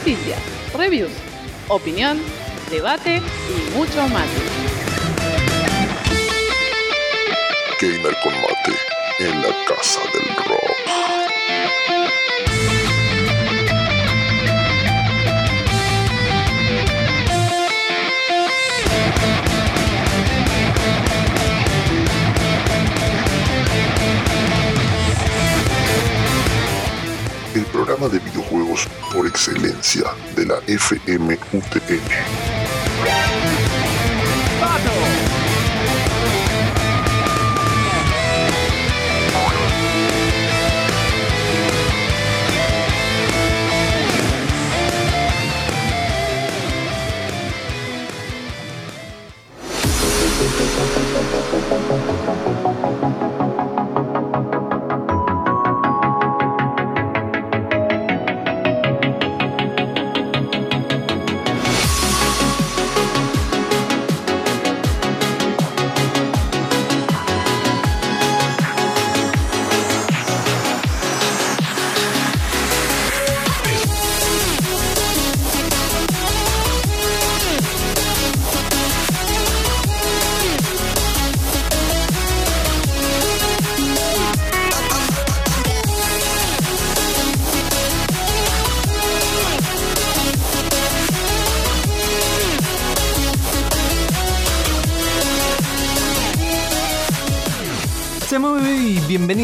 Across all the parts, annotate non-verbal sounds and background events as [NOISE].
Noticias, reviews, opinión, debate y mucho mate. Gamer con mate en la casa del rock. Programa de videojuegos por excelencia de la FMUTN.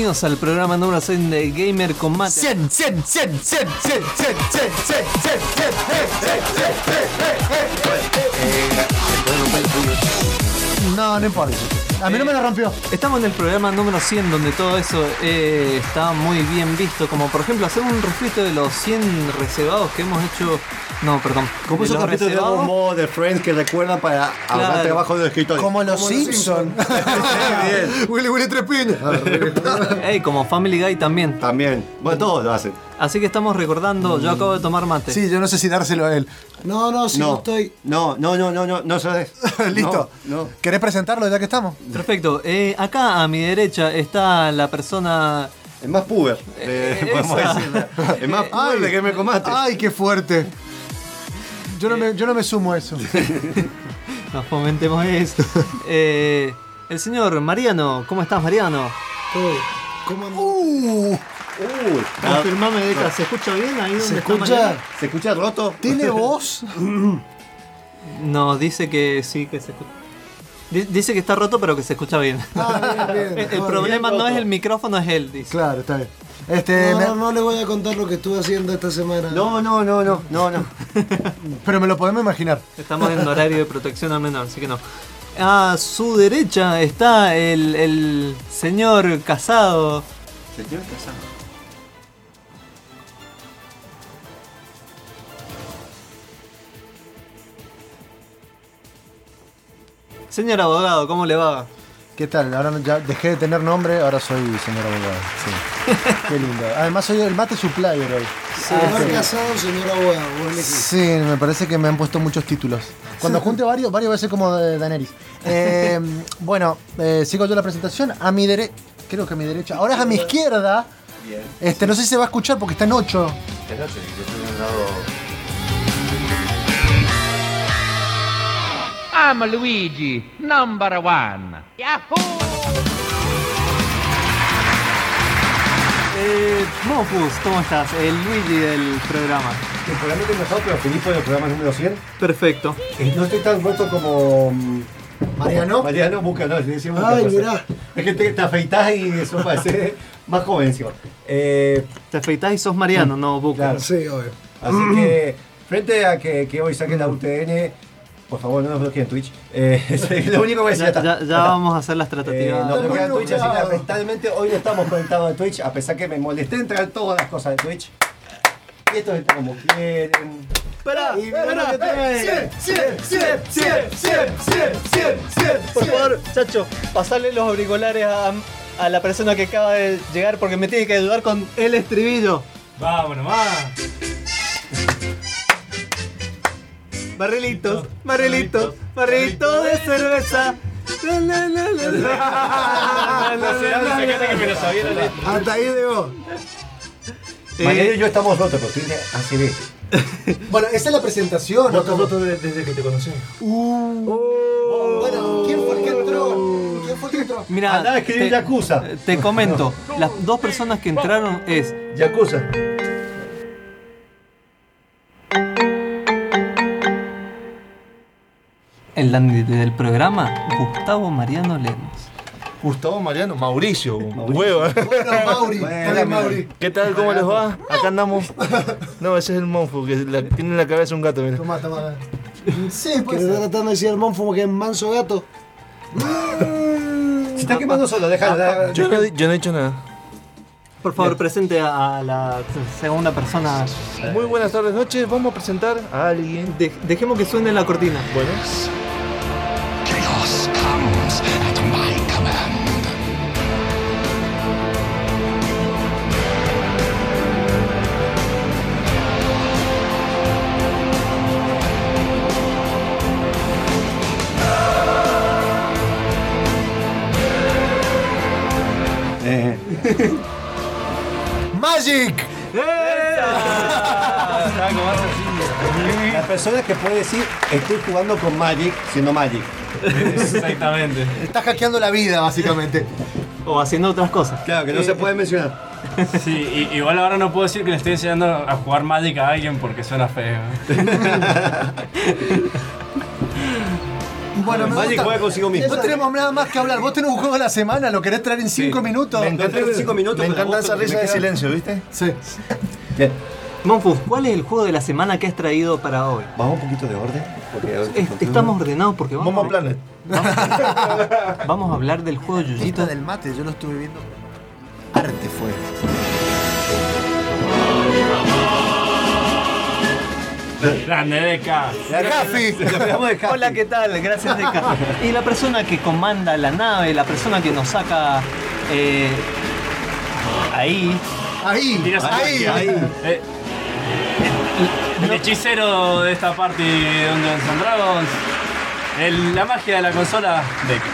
Bienvenidos al programa número 100 de Gamer con Mate. 100, 100, 100, 100, 100, 100, 100, 100, 100, 100, No, no importa. A mí no me lo rompió. Estamos en el programa número 100 donde todo eso eh, está muy bien visto, como por ejemplo hacer un refrito de los 100 reservados que hemos hecho... No, perdón. Como esos los capítulos de. Dragon Ball, de Friends que recuerdan para Claro. trabajo de escritorio. Como los Simpsons. [LAUGHS] [LAUGHS] Willy Willy Tres Piñas. Ey, como Family Guy también. También. Bueno, todos lo hacen. Así que estamos recordando, yo acabo de tomar mate. Sí, yo no sé si dárselo a él. No, no, si no, no, estoy. no, no, no, no, no, no sabes. [LAUGHS] Listo. No, no. ¿Querés presentarlo ya que estamos? Perfecto. Eh, acá a mi derecha está la persona... Es más puber. eh, Eh, podemos decir. Es más puber de que me comaste. Ay, qué fuerte. Yo no, me, yo no me sumo a eso. [LAUGHS] No fomentemos eso. [LAUGHS] Eh, el señor Mariano, ¿cómo estás Mariano? ¿Cómo andás? Uh, Uy, ah, Confirmame, Deca, ¿se escucha bien ahí donde ¿Se está escucha? Mariano? ¿Se escucha roto? ¿Tiene [LAUGHS] voz? No, dice que sí, que se escucha. Di- Dice que está roto, pero que se escucha bien. Ah, bien, bien. El, el Ah, problema bien no es el micrófono, es él, dice. Claro, está bien. Este, No, me- no, no le voy a contar lo que estuve haciendo esta semana. No, no, no, no, no, no. [LAUGHS] pero me lo podemos imaginar. Estamos en horario de protección al menor, así que no. A su derecha está el, el señor casado. Señor casado. Señor abogado, ¿cómo le va? ¿Qué tal? Ahora ya dejé de tener nombre, ahora soy señor abogado. Sí. [LAUGHS] Qué lindo. Además soy el mate supplier hoy. Señor casado, señor abogado. vos. Sí, me parece que me han puesto muchos títulos. Cuando junte varios, varios va a ser como de Daenerys. Eh, [LAUGHS] bueno, eh, sigo yo la presentación. A mi derecha, creo que a mi derecha. Ahora es a mi izquierda. Bien. Este, no sé si se va a escuchar porque está en 8. Es noche, yo estoy en un lado. I'm Luigi, number one. Yahoo! Eh, Mofus, ¿cómo estás? El Luigi del programa. Temporalmente mejor, pero Filipo del programa número 100. Perfecto. Eh, No estoy tan roto como. mm, Mariano. Mariano busca, no, le decimos Ay, cosa. mirá. Es que te, te afeitás y eso parece [LAUGHS] más joven encima. Eh, Te afeitás y sos Mariano, no Buca. Claro. Sí, obvio. así que, [CLEARS THROAT] frente a que, que hoy saquen la UTN, por favor no nos bloqueen en Twitch. Eh, es lo único que voy a decir. Ya, está. ya- está. ya vamos a hacer las Eh, tratativas. nos bloquean Twitch, así que lamentablemente hoy no estamos conectados a Twitch, a pesar que me molesté entrar todas las cosas de Twitch. Y esto está como quieren. Pará, Y mirá lo pará. que trae. 100, 100, 100, 100, 100, 100, 100, 100. Por favor, Chacho, pasale los auriculares a, a la persona que acaba de llegar porque me tiene que ayudar con el estribillo. Vámonos, va. Barrilitos, barrilitos, barrilitos de cerveza. Hasta ahí llegó. Mariano y yo estamos rotos, pero tiene ACB. [LAUGHS] Bueno, esa es la presentación. ¿no? Rotos, rotos desde, desde que te conocí. Bueno, ¿quién fue el que entró? ¿Quién fue el que entró? Mira, Andá a escribir te, Yakuza. te comento, las dos personas que entraron es Yakuza. El Dandy del programa, Gustavo Mariano Lemos. Gustavo Mariano, Mauricio, huevo. Bueno, [LAUGHS] Mauri. ¿Qué tal? ¿Cómo les va? Acá andamos. [LAUGHS] No, ese es el monfo, que la- tiene en la cabeza un gato, mira. Toma, toma. Sí, Que pues. está tratando de decir al monfo que es manso gato. Se está quemando solo, déjalo. Yo no, he- yo no he dicho nada. Por favor, presente a, a la segunda persona. Muy buenas tardes, noches. Vamos a presentar a alguien. De- dejemos que suene la cortina. Bueno, Magic. la persona que puede decir estoy jugando con Magic siendo Magic. Exactamente. Estás hackeando la vida, básicamente. O haciendo otras cosas. Claro, que no se puede mencionar. Sí, y- igual ahora no puedo decir que le estoy enseñando a jugar Magic a alguien porque suena feo. [LAUGHS] Bueno, me Magic gusta. juega consigo mismo. No tenemos nada más que hablar. Vos tenés un juego de la semana, ¿lo querés traer en 5 minutos? me encanta, cinco minutos, me encanta esa risa de silencio, ¿viste? Sí. Bien, Monfus, ¿cuál es el juego de la semana que has traído para hoy? vamos un poquito de orden. Porque Es- estamos ordenados porque vamos, Momo Planet. [LAUGHS] vamos a hablar del juego Yuyito. del mate, yo lo estuve viendo. Arte fue. Grande Deca. Gafi. Hablamos de Happy. Hola, ¿qué tal? Gracias, Deca. Y la persona que comanda la nave, la persona que nos saca eh, ahí. Ahí, ahí, ahí. Eh, el hechicero de esta party de Dungeons and Dragons. El- la magia de la consola Deca.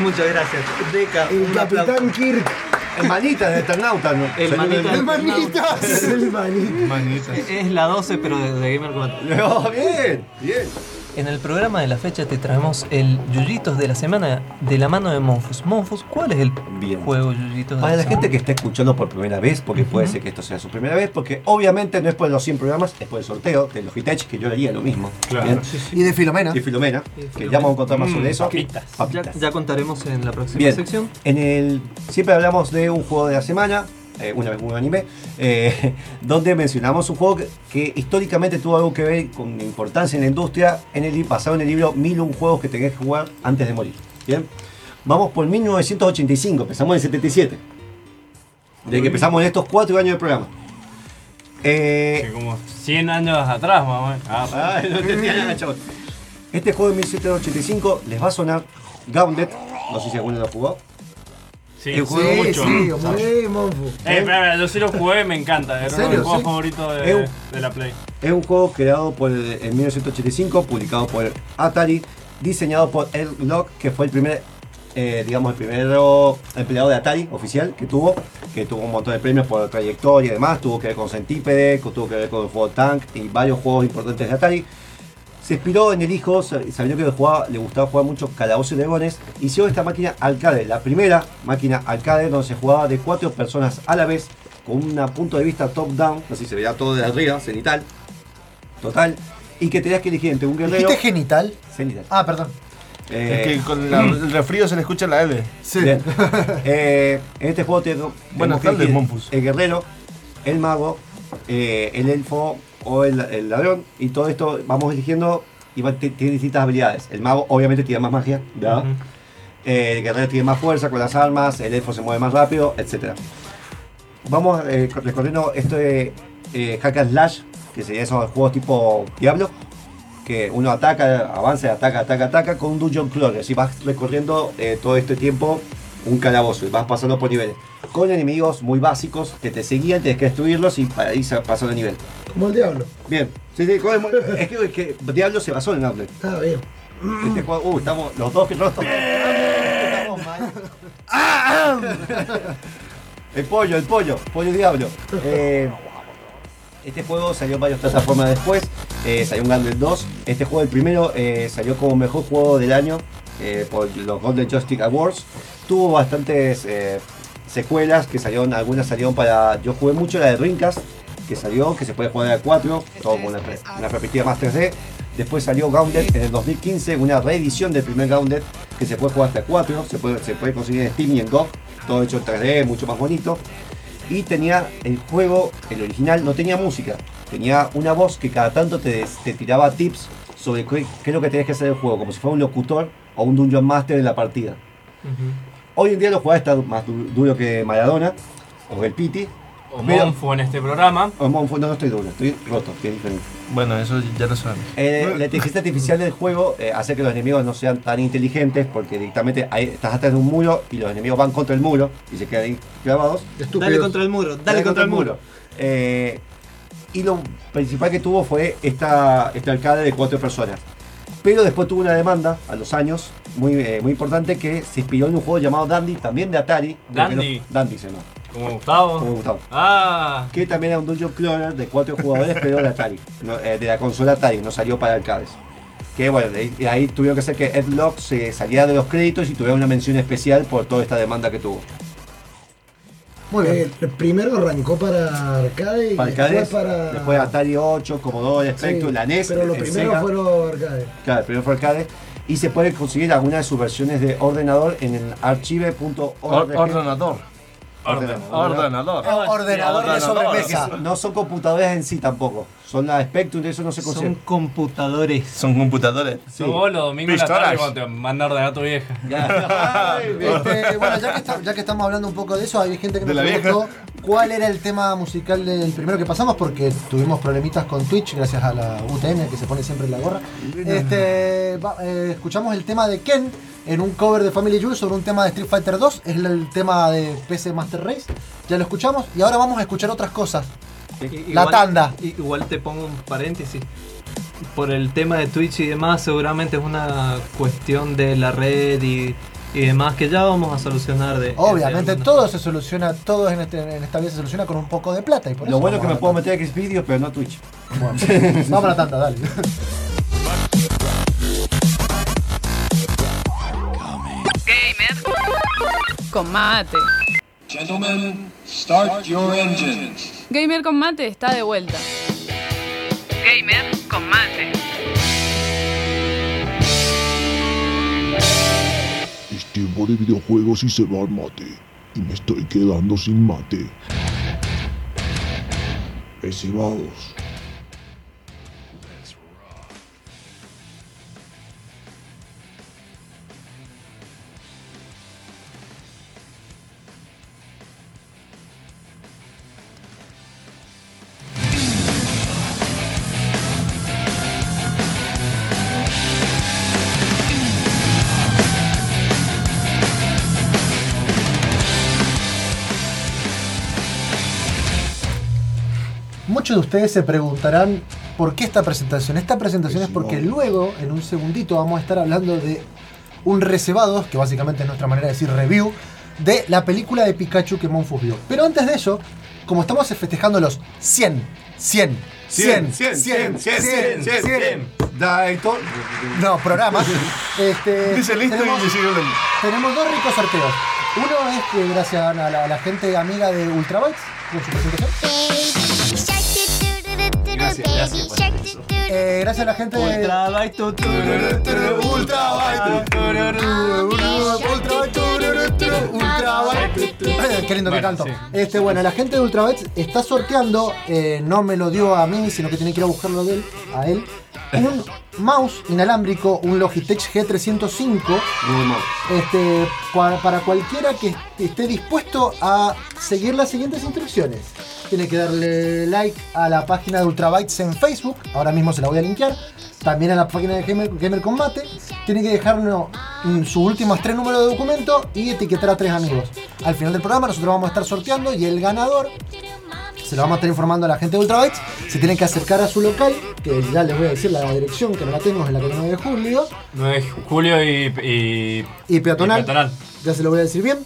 Muchas gracias. Deca. El un aplauso. Capitán Kirk. El manita de Eternauta, ¿no? El manita El manitas. El. Manita. Es la 12, pero de, Gamer 4. [LAUGHS] Oh, bien, bien. En el programa de la fecha te traemos el Yuyitos de la semana de la mano de Monfus. Monfus, ¿cuál es el Bien. juego Yuyitos de Para la semana? gente que está escuchando por primera vez, porque puede ser que esto sea su primera vez, porque obviamente no es por los 100 programas, es por el sorteo de Logitech, que yo haría lo mismo. Claro. Bien. Y de Filomena. Y Filomena, Y que Filomena. ya vamos a contar más sobre Mm, eso. papitas. Ya, Papitas. ya contaremos en la próxima Bien. sección. En el, siempre hablamos de un juego de la semana, eh, una vez un anime, eh, [LAUGHS] donde mencionamos un juego que, históricamente tuvo algo que ver con importancia en la industria, en el, basado en el libro 1001 juegos que tenés que jugar antes de morir. Bien, vamos por 1985, empezamos en el 77. Desde que empezamos en estos cuatro años de programa. Eh, Que como 100 años atrás, mamá. Ah, Ay, [LAUGHS] no [LAUGHS] chavos. Este juego de 1785 les va a sonar Gauntlet, no sé si alguno lo jugó. Sí, el sí. juego Sí, mucho. sí, Sí, monfo. Eh, espera, yo sí lo jugué, me encanta. Era uno de mis juegos favoritos de, de la Play. Es un juego creado por, en 1985, publicado por Atari, diseñado por Ed Locke, que fue el primer, eh, digamos, el primer empleado de Atari oficial que tuvo, que tuvo un montón de premios por trayectoria y demás, tuvo que ver con Centípede, que tuvo que ver con el juego Tank y varios juegos importantes de Atari. Se inspiró en el hijo, sab- sabiendo que le, jugaba- le gustaba jugar mucho Calabozos y Dragones, hizo esta máquina arcade, la primera máquina arcade donde se jugaba de cuatro personas a la vez, con un punto de vista top-down, así se veía todo de arriba, cenital, total, y que tenías que elegir entre un guerrero... ¿Dijiste genital? Cenital. Ah, perdón. Eh, Es que con la- el resfrío se le escucha la L. Sí. Bien. [LAUGHS] Eh, en este juego te- Buenas tardes, Monfus. El guerrero, el mago, eh, el elfo o el, el ladrón. Y todo esto vamos eligiendo y va- tiene distintas habilidades. El mago obviamente tiene más magia, ¿verdad? Ujú. Eh, el guerrero tiene más fuerza con las armas, el elfo se mueve más rápido, etc. Vamos eh, recorriendo esto de eh, hack and slash que serían esos juegos tipo Diablo, que uno ataca, avanza, ataca, ataca, ataca, con un dungeon crawler. Si vas recorriendo eh, todo este tiempo un calabozo y vas pasando por niveles. Con enemigos muy básicos que te seguían, tienes que destruirlos y para ir pasando de nivel. Como el diablo. Bien, sí, sí, es, que, es que Diablo se basó en Outlet. Está bien. Este juego, uh, estamos los dos que no estamos. estamos mal. El pollo, el pollo, pollo diablo. Eh, este juego salió en varias plataformas después. eh, salió un Gauntlet 2. Este juego, el primero, eh, salió como mejor juego del año por los Golden Joystick Awards. Tuvo bastantes eh, secuelas que salieron, algunas salieron para. Yo jugué mucho la de Dreamcast, que salió, que se puede jugar a 4, todo con una, una perspectiva más 3D. Después salió Gauntlet en el 2015, una reedición del primer Gauntlet que se puede jugar hasta 4, se puede, se puede conseguir en Steam y en GOG, todo hecho en 3D, mucho más bonito. Y tenía el juego, el original, no tenía música, tenía una voz que cada tanto te, te tiraba tips sobre qué, es lo que tenías que hacer en el juego, como si fuera un locutor o un Dungeon Master de la partida. Hoy en día los jugadores está más du- duro que Maradona o el Piti. O Monfo en este programa. O Monfo, no, no estoy duro, estoy roto, que es diferente. Bueno, eso ya lo sabemos. Eh, la inteligencia artificial del juego eh, hace que los enemigos no sean tan inteligentes porque directamente ahí estás atrás de un muro y los enemigos van contra el muro y se quedan ahí clavados. Dale contra el muro, dale, contra el muro. Eh, y lo principal que tuvo fue esta, este arcade de cuatro personas. Pero después tuvo una demanda a los años muy, eh, muy importante que se inspiró en un juego llamado Dandy, también de Atari. Dandy. No, Dandy se llama. Como Gustavo. Como Gustavo. Ah. Que también era un Dungeon Cloner de cuatro jugadores, pero de Atari. no, eh, de la consola Atari, no salió para arcades. Que bueno, de ahí, de ahí tuvieron que hacer que Ed Lock se saliera de los créditos y tuviera una mención especial por toda esta demanda que tuvo. Muy bien. El primero arrancó para arcade y Para después para. después Atari 8, Commodore, Spectrum, Sí, la NES. Pero primeros Sega. fueron arcade. Claro, el primero fue arcade. Y se puede conseguir alguna de sus versiones de ordenador en el archive.org. Or- ordenador. Ordenador. Ordenador. Ordenador de sobremesa. No son computadoras en sí tampoco. Son la Spectrum, de eso no se Son consigue. computadores. Son computadores. Sos vos los domingos la tarde cuando te manda a ordenar a tu vieja. [LAUGHS] Este, bueno, ya que, está- ya que estamos hablando un poco de eso, hay gente que la preguntó cuál era el tema musical del primero que pasamos, porque tuvimos problemitas con Twitch, gracias a la UTN que se pone siempre en la gorra. Este, va- eh, escuchamos el tema de Ken en un cover de Family Jewel sobre un tema de Street Fighter 2, es el tema de PC Master Race. Ya lo escuchamos y ahora vamos a escuchar otras cosas. La Igual- tanda. Igual te pongo un paréntesis. Por el tema de Twitch y demás, seguramente es una cuestión de la red y, y demás que ya vamos a solucionar de. Obviamente de- todo se soluciona, todo en, este- en esta vida se soluciona con un poco de plata. Y por Lo eso bueno es que me puedo meter a Xvideos, pero no a Twitch. bueno, [LAUGHS] vamos a la tanda, dale. Con mate. Gentlemen, start your engines. Gamer con mate está de vuelta. Gamer con mate. Es tiempo de videojuegos y se va al mate. Y me estoy quedando sin mate. Recibados. Muchos de ustedes se preguntarán por qué esta presentación. Esta presentación es porque luego, en un segundito, vamos a estar hablando de un reservado, que básicamente es nuestra manera de decir review, de la película de Pikachu que Monfus vio. Pero antes de eso, como estamos festejando los 100, 100, 100, 100, 100, 100, 100, Dayton. no, programas, [LAUGHS] este, Dice listo tenemos, y tenemos dos ricos sorteos. Uno es que gracias a la, a la gente amiga de Ultrabytes, por su presentación. Gracias, gracias. Eh, gracias a la gente de Ultrabyte, tu, tu, Qué lindo que canto. Este, bueno, la gente de Ultrabytes está sorteando, eh, no me lo dio a mí, sino que tiene que ir a buscarlo de él, a él. un mouse inalámbrico, un Logitech G305, este, para, para cualquiera que est- esté dispuesto a seguir las siguientes instrucciones. Tiene que darle like a la página de Ultrabytes en Facebook, ahora mismo se la voy a linkear. También a la página de Gamer, Gamer Combate. Tiene que dejarnos mm, sus últimos tres números de documento y etiquetar a tres amigos. Al final del programa nosotros vamos a estar sorteando y el ganador se lo vamos a estar informando a la gente de Ultrabytes. Se tienen que acercar a su local, que ya les voy a decir la dirección que no la tengo, es en la calle 9 de julio. 9 de julio y, y, Y peatonal. y peatonal. Ya se lo voy a decir bien.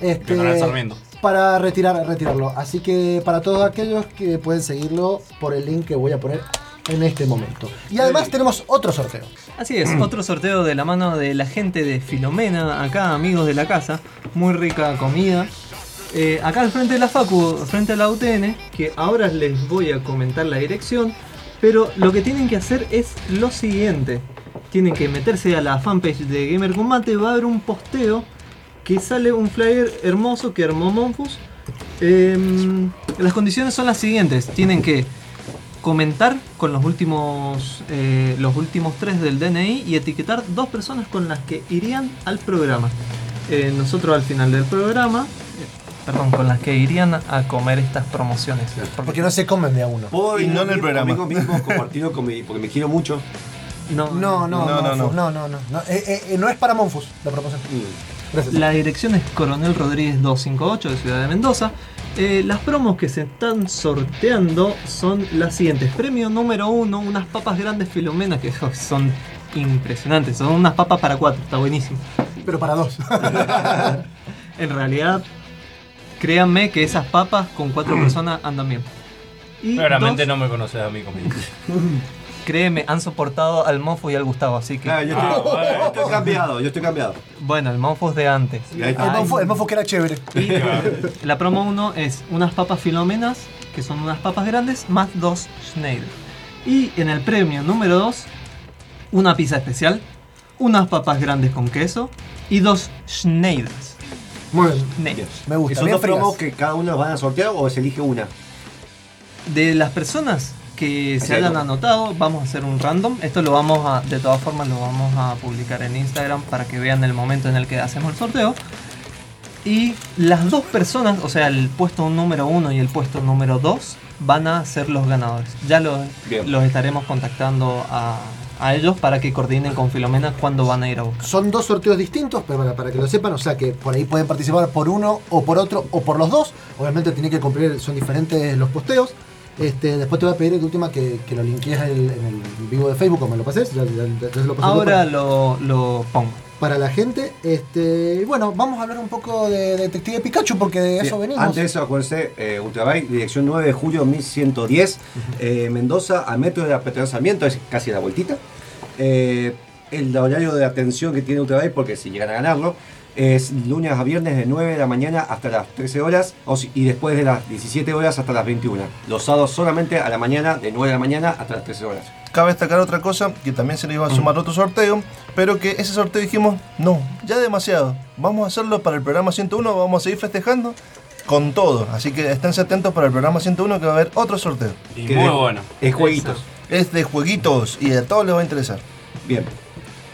Este, Peatonal Sarmiento. para retirar, retirarlo. Así que para todos aquellos que pueden seguirlo por el link que voy a poner en este momento. Y además tenemos otro sorteo. Así es, [CLEARS THROAT] otro sorteo de la mano de la gente de Filomena, acá amigos de la casa, muy rica comida. Eh, acá al frente de la Facu, frente a la UTN, que ahora les voy a comentar la dirección, pero lo que tienen que hacer es lo siguiente. Tienen que meterse a la fanpage de Gamer Combate, va a haber un posteo que sale un flyer hermoso que armó Monfus. Em, las condiciones son las siguientes, tienen que comentar con los últimos eh, los últimos tres del DNI y etiquetar dos personas con las que irían al programa. Eh, nosotros al final del programa, eh, perdón, con las que irían a comer estas promociones. Porque no se comen de a uno. ¿Puedo ir no en el programa. conmigo mismo, [LAUGHS] compartirlo con mi, porque me quiero mucho. No, No, no, No, no, no. no, no, no, no. Eh, eh, eh, no es para Monfus la promoción. Gracias. La dirección es Coronel Rodríguez 258 de Ciudad de Mendoza. Eh, las promos que se están sorteando son las siguientes. Premio número uno, unas papas grandes Filomena que [LAUGHS] son impresionantes. Son unas papas para cuatro, está buenísimo. Pero para dos. [LAUGHS] En realidad, créanme que esas papas con cuatro [CLEARS THROAT] personas andan bien. Y Claramente dos, no me conoces a mí conmigo. Créeme, han soportado al Monfus y al Gustavo, así que... Yo Ah, estoy, bueno. yo estoy cambiado, yo estoy cambiado. Bueno, el Monfus de antes. El está. Monfus, el Monfus que era chévere. Y la promo 1 es unas papas filomenas, que son unas papas grandes, más dos Schneider. Y en el premio número 2, una pizza especial, unas papas grandes con queso y dos Schneiders. Muy bien. Schneiders. Me ¿Y gusta. son dos promos que cada uno van a sortear o se elige una? De las personas que se hayan anotado, vamos a hacer un random. Esto lo vamos a, de todas formas, lo vamos a publicar en Instagram para que vean el momento en el que hacemos el sorteo. Y las dos personas, o sea, el puesto número uno y el puesto número 2, van a ser los ganadores. Ya los, los estaremos contactando a, a ellos para que coordinen con Filomena cuándo van a ir a buscar. Son dos sorteos distintos, pero para, para que lo sepan, o sea que por ahí pueden participar por uno o por otro o por los dos. Obviamente tiene que cumplir, son diferentes los posteos. Este, después te voy a pedir de última que, que lo linkees en el, en el vivo de Facebook, como me lo pases. Ya, ya- ya se lo pasé Ahora para, lo, lo pongo. para la gente. Este, y bueno, vamos a hablar un poco de Detective Pikachu porque de eso venimos. Antes de eso, acuérdense, eh, Ultrabyte, dirección 9 de julio 1110, eh, Mendoza, al metro de Sarmiento, es casi a la vueltita. Eh, el horario de atención que tiene Ultrabyte, porque si llegan a ganarlo, es lunes a viernes de 9 de la mañana hasta las 13 horas y después de las 17 horas hasta las 21. Los sábados solamente a la mañana, de 9 de la mañana hasta las 13 horas. Cabe destacar otra cosa, que también se le iba a sumar otro sorteo, pero que ese sorteo dijimos, no, ya demasiado. Vamos a hacerlo para el programa 101, vamos a seguir festejando con todo. Así que esténse atentos para el programa 101 que va a haber otro sorteo. Y Que muy de- bueno. Es jueguitos. Es de jueguitos y a todos les va a interesar. Bien.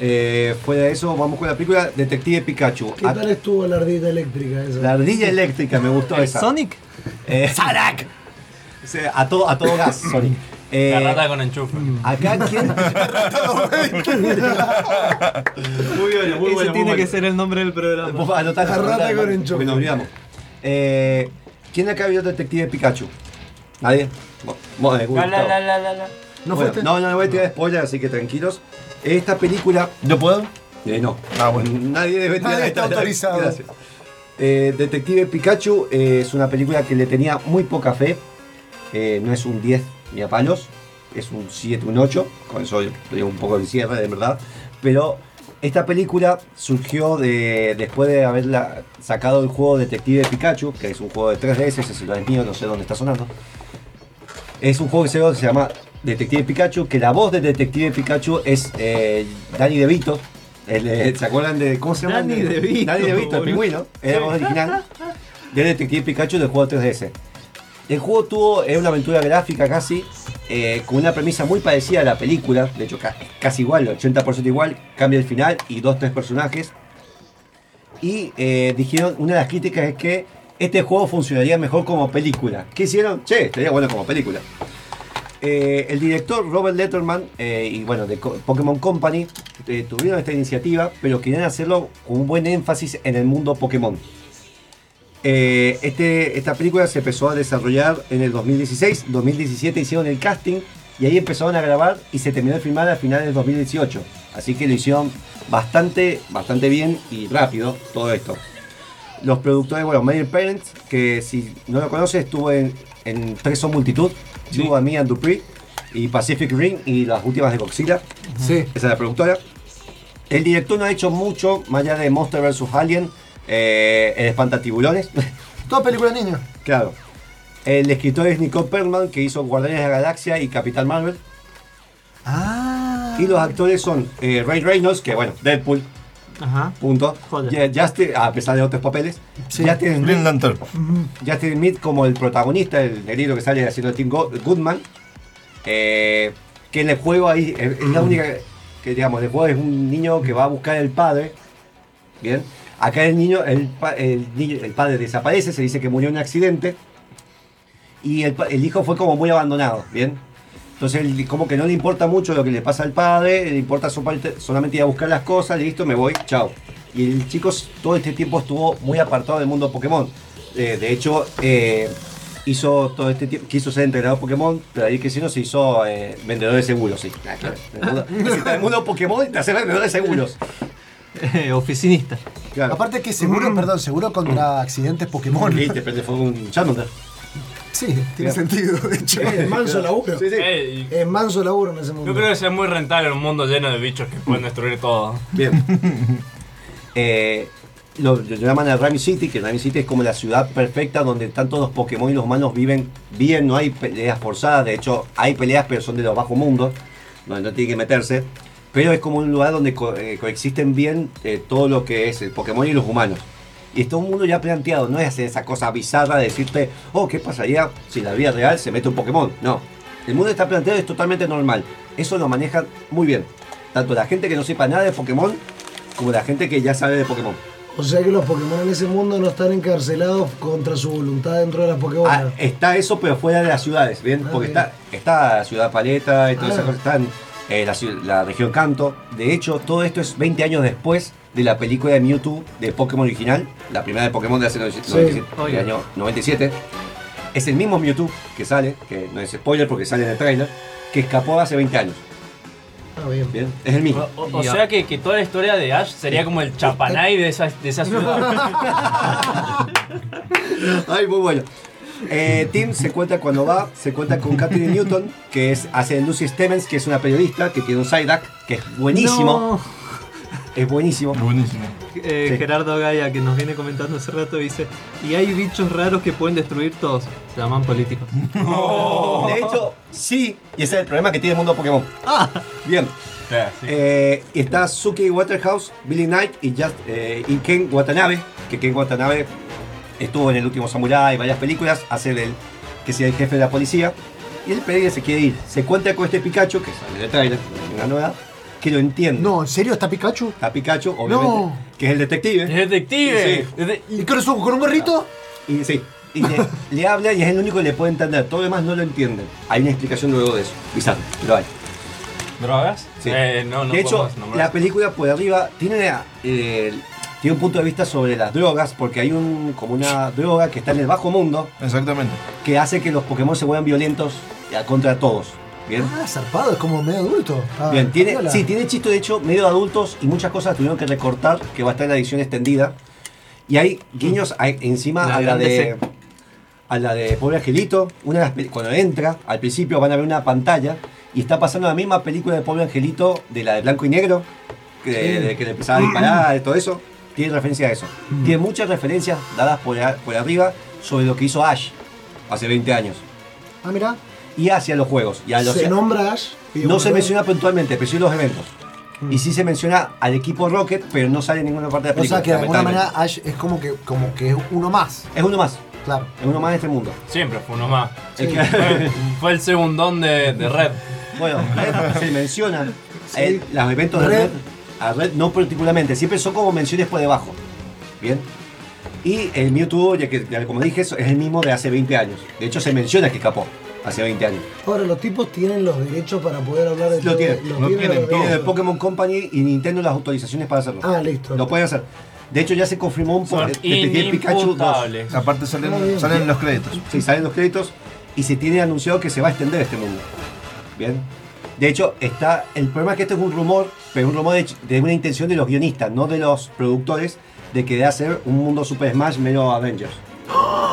Eh, fuera de eso, vamos con la película Detective Pikachu. ¿Qué tal estuvo la ardilla eléctrica esa? La ardilla eléctrica, me gustó ¿El esa. Sonic? Eh, sea, a, todo, a todo gas, Sonic. Eh, La rata con enchufe. Acá, ¿quién? [LAUGHS] muy bueno, muy Ese bueno. tiene que ser el nombre del programa. Vos anotá, La rata con enchufe. nos olvidamos. Eh, ¿Quién acá vio Detective Pikachu? ¿Nadie? Eh, La, la, la, la, la, la. ¿No Bueno, no, no, no voy a tirar spoilers, así que tranquilos. Esta película ¿Yo puedo? eh, no. Ah, bueno. Nadie debe tirar Nadie está autorizado. Gracias. Eh, Detective Pikachu eh, es una película que le tenía muy poca fe. No es un 10 ni a palos. Es un 7, un 8. Con eso digo un poco de cierre, de verdad. Pero esta película surgió de, después de haberla sacado el juego Detective Pikachu, que es un juego de 3DS, ese es el mío, no sé dónde está sonando. Es un juego que se llama Detective Pikachu, que la voz de Detective Pikachu es eh, Danny DeVito. El, eh, ¿Se acuerdan de cómo se llama? Danny DeVito, Danny DeVito, el pingüino. Es la voz original de Detective Pikachu del juego 3DS. El juego tuvo, es una aventura gráfica casi. eh, con una premisa muy parecida a la película, de hecho ca- casi igual, 80% igual, cambia el final y dos, tres personajes. Y eh, dijeron, una de las críticas es que este juego funcionaría mejor como película. ¿Qué hicieron? Che, estaría bueno como película. Eh, el director Robert Letterman eh, y bueno, de Pokémon Company eh, tuvieron esta iniciativa, pero querían hacerlo con un buen énfasis en el mundo Pokémon. Este, esta película se empezó a desarrollar en el 2016, 2017 hicieron el casting y ahí empezaron a grabar y se terminó de filmar a finales del 2018. Así que lo hicieron bastante, bastante bien y rápido todo esto. Los productores, bueno, Meyer Parents, que si no lo conoces, estuvo en, en Preso Multitud, and Dupree y Pacific Ring y las últimas de Godzilla. Sí. Esa es la productora. El director no ha hecho mucho, más allá de Monster vs. Alien, eh, El Espantatiburones. [LAUGHS] Toda película de niños. claro. El escritor es Nicole Perlman, que hizo Guardianes de la Galaxia y Capitán Marvel. Ah. Y los actores son eh, Ray Reynolds, que bueno, Deadpool, Ajá. punto. Joder. Ya- Justin, a pesar de otros papeles. Sí. Justin Smith, Green Lantern. Justin Smith como el protagonista, el negrito que sale haciendo Tim Go- Goodman. eh, que en el juego ahí es, es la única que digamos, en el juego es un niño que va a buscar el padre. Bien. Acá el niño, el, el niño, el padre desaparece, se dice que murió en un accidente. Y el, el hijo fue como muy abandonado, ¿bien? Entonces él como que no le importa mucho lo que le pasa al padre, le importa solamente ir a buscar las cosas, listo, me voy, chao. Y el chico todo este tiempo estuvo muy apartado del mundo Pokémon. Eh, de hecho, eh, hizo todo este tiempo, quiso ser entrenador Pokémon, pero ahí que si no se hizo eh, vendedor de seguros, sí. Ah, claro. El mundo- el Pokémon, te hace vendedor de seguros. [LAUGHS] Eh, oficinista. Claro. Aparte que seguro, perdón, seguro contra accidentes Pokémon. Y te prende fuego un Charmander. Sí, tiene sentido, de hecho. Es manso laburo. Sí, sí. Eh, Es manso laburo en ese mundo. yo creo que sea muy rentable en un mundo lleno de bichos que pueden destruir todo. Bien. [LAUGHS] Eh, lo, lo llaman a Rami City, que Rami City es como la ciudad perfecta donde tanto los Pokémon y los humanos viven bien, no hay peleas forzadas, de hecho hay peleas pero son de los bajos mundos, donde no tiene que meterse, pero es como un lugar donde co- eh, coexisten bien eh, todo lo que es el Pokémon y los humanos. Y está un mundo ya planteado, no es hacer esa cosa bizarra de decirte, oh, ¿qué pasaría si en la vida real se mete un Pokémon? No, el mundo está planteado, es totalmente normal, eso lo manejan muy bien, tanto la gente que no sepa nada de Pokémon, como la gente que ya sabe de Pokémon. O sea que los Pokémon en ese mundo no están encarcelados contra su voluntad dentro de las Pokémon. Ah, está eso, pero fuera de las ciudades, ¿bien? Ah, Porque bien. está, está la ciudad Paleta y todas Ah. esas cosas, están eh, la, la región Kanto. De hecho, todo esto es 20 años después de la película de Mewtwo de Pokémon original, la primera de Pokémon de hace 97, del Oye. año 97. Es el mismo Mewtwo que sale, que no es spoiler porque sale en el trailer, que escapó hace 20 años. Ah, bien. ¿bien? Es el mismo. O, o sea que, que toda la historia de Ash sería como el chapanay de esa, de esa ciudad. [LAUGHS] Ay, muy bueno. Eh, Tim se cuenta cuando va, se cuenta con Catherine Newton, que es, hace de Lucy Stevens, que es una periodista que tiene un side act, que es buenísimo. No. Es buenísimo. Buenísimo. Eh, Sí. Gerardo Gaya, que nos viene comentando hace rato, dice: Y hay bichos raros que pueden destruir todos. Se llaman políticos. [LAUGHS] De hecho, sí, y ese es el problema que tiene el mundo Pokémon. Ah, Bien. Sí. Eh, y está Suki Waterhouse, Billy Knight y, Just, eh, y Ken Watanabe, que Ken Watanabe estuvo en el último Samurai, varias películas, hace del que sea el jefe de la policía. Y el Pereira se quiere ir. Se cuenta con este Pikachu, que sale del trailer, una novedad, que lo entiende. No, ¿en serio está Pikachu? Está Pikachu, obviamente, No. que es el detective. Es detective. Sí. ¿Y con, su- con un gorrito? Y sí, y le, [LAUGHS] le habla y es el único que le puede entender. Todo lo demás no lo entienden. Hay una explicación luego de eso. Bizarro, pero hay. ¿Drogas? Sí. Eh, no, no de hecho, la película por arriba tiene, eh, tiene un punto de vista sobre las drogas, porque hay un, como una droga que está en el bajo mundo Exactamente. que hace que los Pokémon se vuelvan violentos eh, contra todos. Bien. Ah, zarpado, es como medio adulto. Ah, Bien, tiene, sí, tiene chiste de hecho medio de adultos y muchas cosas tuvieron que recortar, que va a estar en la edición extendida. Y hay guiños a- encima La a la de a la de Pobre Angelito. Una de las cuando entra, al principio van a ver una pantalla y está pasando la misma película de Pobre Angelito, de la de blanco y negro, que, de que le empezaba a disparar y todo eso. Tiene referencia a eso. Tiene muchas referencias dadas por arriba sobre lo que hizo Ash hace 20 años. Ah, mira. Y hacia los juegos. Y a los, Se nombra Ash. no se menciona puntualmente, pero sí los eventos. Y sí se menciona al equipo Rocket, pero no sale en ninguna parte de la O película. sea que de alguna manera Ash es como que, como que es uno más. Es uno más. Claro. Es uno más de este mundo. Siempre fue uno más. Es que- Fue, fue el segundón de, de Red. Bueno, Red se menciona Sí. eh, los eventos de Red. Red. A Red no particularmente, siempre son como menciones por debajo. Bien. Y el Mewtwo, ya que ya como dije, es el mismo de hace 20 años. De hecho, se menciona que escapó hace 20 años. Ahora, los tipos tienen los derechos para poder hablar de Lo tienen, lo tienen tienen. el. Pokémon Company y Nintendo las autorizaciones para hacerlo. Ah, listo. Lo pueden hacer. De hecho, ya se confirmó un Son. Detective Pikachu 2. inimputables. Aparte salen, salen los créditos. Sí, salen los créditos y se tiene anunciado que se va a extender este mundo. Bien. De hecho, está. El problema es que esto es un rumor, pero un rumor de, de una intención de los guionistas, no de los productores, de que de hacer un mundo Super Smash menos Avengers.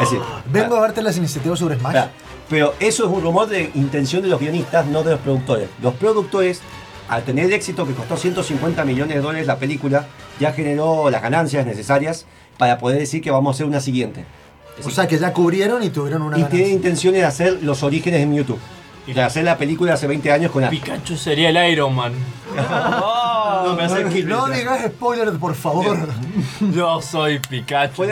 Es decir, Vengo a verte las iniciativas sobre Smash. Espera, Pero eso es un rumor de intención de los guionistas, no de los productores. Los productores, al tener el éxito que costó 150 millones de dólares la película, ya generó las ganancias necesarias para poder decir que vamos a hacer una siguiente. O sea que ya cubrieron y tuvieron una Y ganancia. tiene intenciones de hacer los orígenes de Mewtwo. Y de hacer la película hace 20 años con la... Pikachu sería el Iron Man. [LAUGHS] [LAUGHS] No, me hace. No digas spoiler, por favor. [LAUGHS] Yo soy Pikachu. [LAUGHS]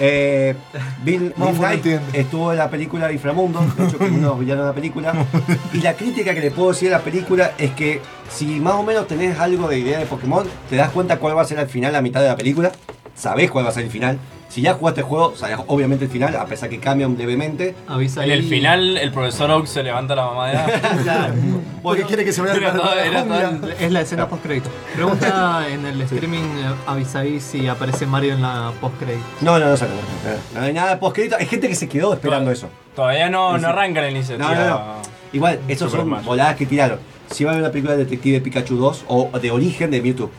Eh, Bill, Bill Knight estuvo en la película Inframundo, de hecho que es uno de los villanos de la película. Y la crítica que le puedo decir a la película es que si más o menos tenés algo de idea de Pokémon, te das cuenta cuál va a ser al final, la mitad de la película, sabés cuál va a ser el final. Si ya jugaste el juego, sabés obviamente el final, a pesar que cambian levemente. Avisa En el final, el profesor Oak se levanta la mamadera. [LAUGHS] Porque quiere que se vaya Era al todo- era todo- jungla. Es la escena post crédito. Pregunta [LAUGHS] en el streaming eh, avisa ahí si aparece Mario en la post crédito. No, no, no, sale, no, no hay nada post Hay gente que se quedó esperando eso. Todavía no, no arranca la iniciativa. No, no, no. Igual, esos Super son Smash. voladas que tiraron. Si va a haber una película de Detective Pikachu 2 o de origen de Mewtwo.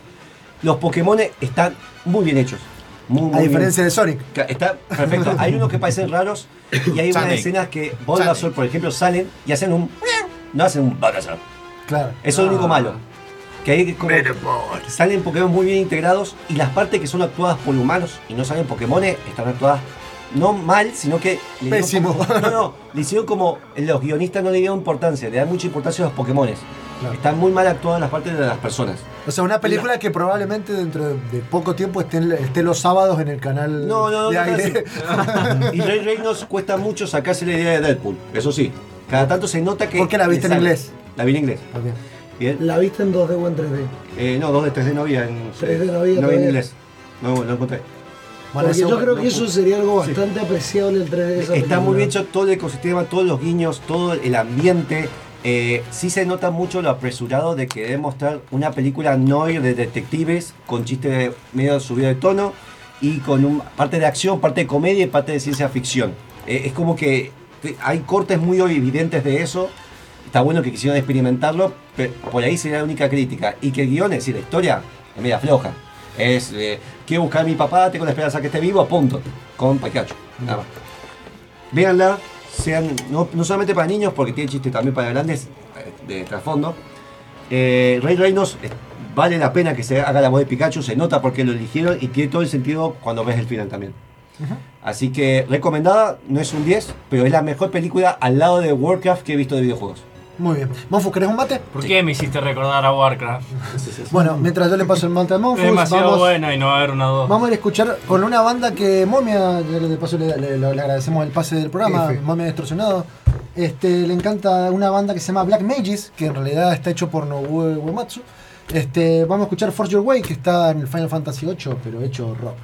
Los Pokémon están muy bien hechos. Muy, muy A bien. diferencia de Sonic. Está perfecto. Hay unos que parecen raros y hay unas escenas que Bulbasaur, por ejemplo, salen y hacen un. No hacen un Bulbasaur. Claro. Eso es lo único Ah. malo. Que hay como. Salen Pokémon muy bien integrados y las partes que son actuadas por humanos y no salen Pokémon están actuadas no mal, sino que. le Pésimo. como- no, no. Le hicieron como. Los guionistas no le dieron importancia, le dan mucha importancia a los Pokémon. Están muy mal actuadas las partes de las personas. O sea, una película que probablemente dentro de, poco tiempo esté, en- esté los sábados en el canal No, no, no. de no, aire. no. [LAUGHS] y Ray Reynolds cuesta mucho sacarse la idea de Deadpool. Eso sí. Cada tanto se nota que. ¿Por qué la viste en inglés? La vi en inglés. Ok. Bien. ¿La viste en 2D o en 3D? Eh, no, 2 de 3D no había en. 3D no había no había en inglés. No, no encontré. Porque yo creo que eso sería algo bastante apreciable el 3D de esa Está muy bien hecho todo el ecosistema, todos los guiños, todo el ambiente. Eh, sí se nota mucho lo apresurado de querer mostrar una película noir de detectives con chiste medio subido de tono y con un, parte de acción, parte de comedia y parte de ciencia ficción. Eh, es como que hay cortes muy evidentes de eso. Está bueno que quisieron experimentarlo, pero por ahí sería la única crítica. Y que el guion, es decir, la historia, es media floja. Es, eh, quiero buscar a mi papá, tengo la esperanza que esté vivo, punto. Con Pikachu. Nada más. Véanla, sean, no, no solamente para niños, porque tiene chiste también para grandes eh, de trasfondo. Eh, Ray Reynolds eh, vale la pena que se haga la voz de Pikachu, se nota porque lo eligieron y tiene todo el sentido cuando ves el final también. Así que recomendada, no es un 10, pero es la mejor película al lado de Warcraft que he visto de videojuegos. Muy bien. Monfu, ¿querés un mate? ¿Por qué me hiciste recordar a Warcraft? [LAUGHS] Bueno, mientras yo le paso el mate a Es Monfu, demasiado vamos, buena y no va a haber una dos. vamos a ir a escuchar con una banda que Momia, ya de paso le, le- le agradecemos el pase del programa, F. Momia Distorsionado. Este, le encanta una banda que se llama Black Mages, que en realidad está hecho por Nobuo Uematsu. Este, vamos a escuchar Forge Your Way, que está en el Final Fantasy VIII, pero hecho rock.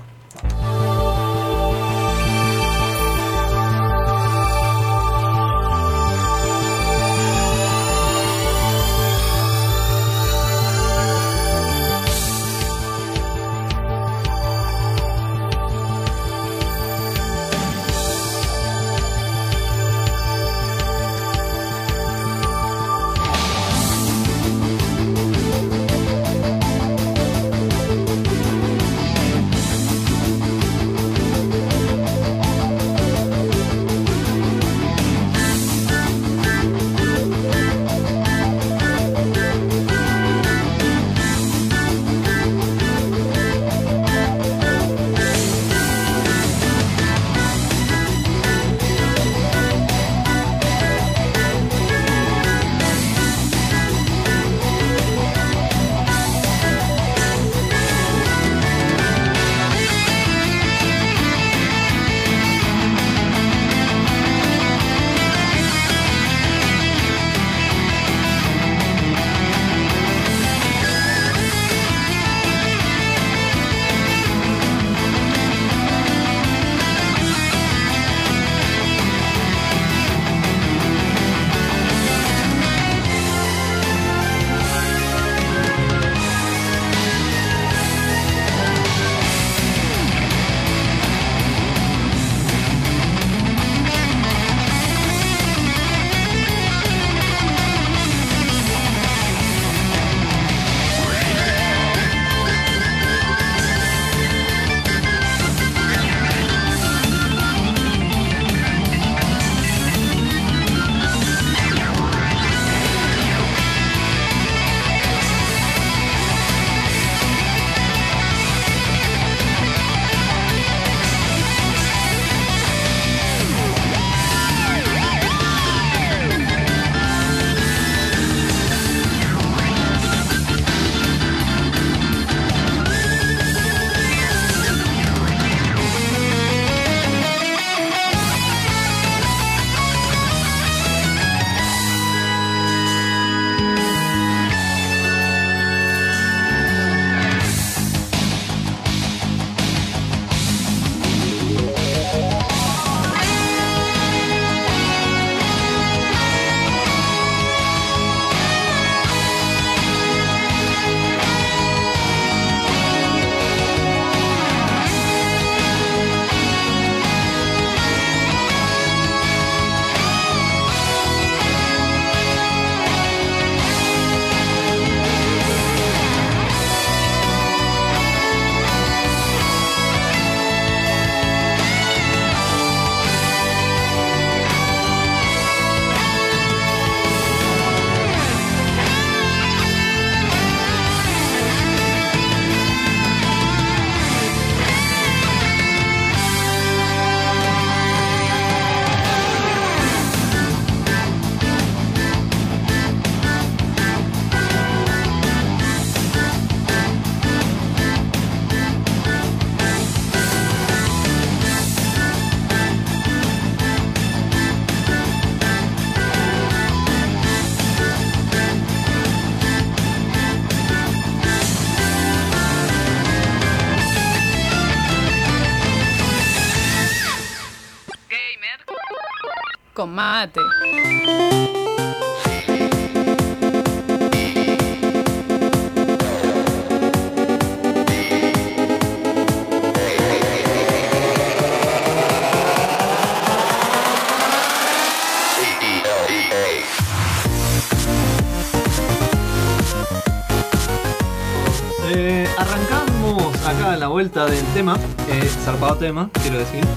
Tema, quiero decir. [LAUGHS]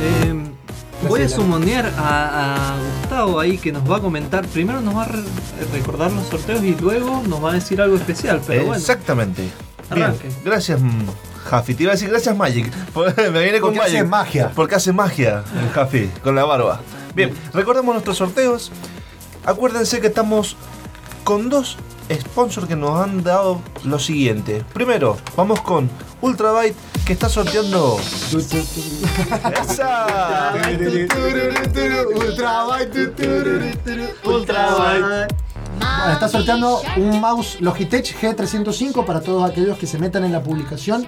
Eh, voy a sumonear a, a Gustavo ahí que nos va a comentar. Primero nos va a re- recordar los sorteos y luego nos va a decir algo especial. Pero bueno, Exactamente. Bien, Arranque. gracias mm, Jaffi. Te iba a decir gracias Magic. [LAUGHS] Me viene con Porque Magic. hace magia. Porque hace magia el Jaffi con la barba. Bien, recordemos nuestros sorteos. Acuérdense que estamos con dos sponsors que nos han dado lo siguiente. Primero, vamos con Ultrabyte que está sorteando. ¡Esa! Bueno, está sorteando un mouse Logitech G305 para todos aquellos que se metan en la publicación.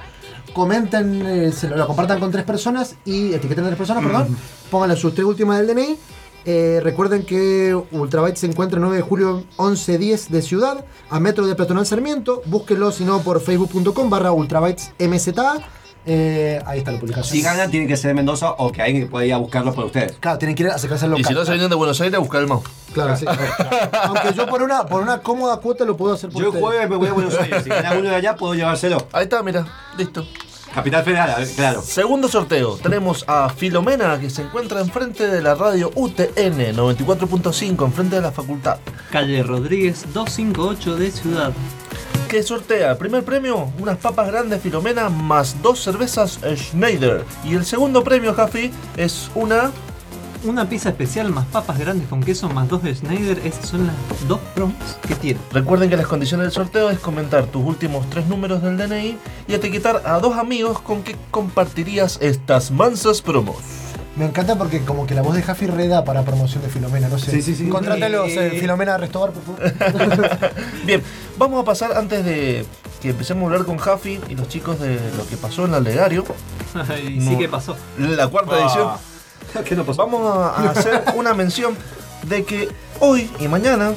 Comenten, eh, se lo, lo compartan con tres personas y etiqueten a tres personas, perdón. Pónganle sus tres últimas del DNI. Eh, recuerden que Ultrabyte se encuentra el 9 de julio 1110 de Ciudad, a metro de Peatonal Sarmiento. Búsquenlo, si no, por facebook.com barra Ultrabytes MZA. Eh, ahí está la publicación. Si ganan, tienen que ser de Mendoza o que alguien pueda ir a buscarlo por ustedes. Claro, tienen que ir a acercarse al local. Y si no se vienen de Buenos Aires a buscar el mouse. Claro, sí. [LAUGHS] Aunque yo por una, por una cómoda cuota lo puedo hacer por Yo ustedes. jueves me voy a Buenos Aires. Si gana uno de allá, puedo llevárselo. Ahí está, mira, listo. Capital Federal, a ver, claro. Segundo sorteo, tenemos a Filomena que se encuentra enfrente de la radio UTN 94.5, enfrente de la facultad. calle Rodríguez 258 de Ciudad. Que sortea primer premio, unas papas grandes Filomena más dos cervezas Schneider. Y el segundo premio, Jaffi, es una. Una pizza especial más papas grandes con queso más dos de Schneider. Esas son las dos promos que tiene. Recuerden que las condiciones del sorteo es comentar tus últimos tres números del DNI y etiquetar a dos amigos con que compartirías estas mansas promos. Me encanta porque como que la voz de Jaffi reda para promoción de Filomena, no sé. Sí, sí, sí. Contrátalos, Eh, eh, Filomena Restobar, por favor. [LAUGHS] Bien, vamos a pasar antes de que empecemos a hablar con Jaffi y los chicos de lo que pasó en el Alegario. [LAUGHS] y sí No. que pasó. La cuarta Ah. edición. [LAUGHS] ¿Qué no pasó? Vamos a a hacer una mención de que hoy y mañana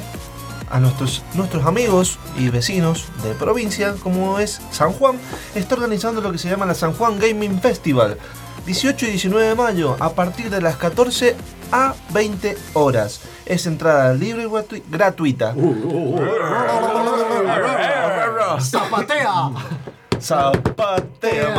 a nuestros, nuestros amigos y vecinos de provincia, como es San Juan, está organizando lo que se llama la San Juan Gaming Festival. 18 y 19 de mayo, a partir de las 14 a 20 horas. Es entrada libre y gratu- gratuita. ¡Zapatea! Zapatea,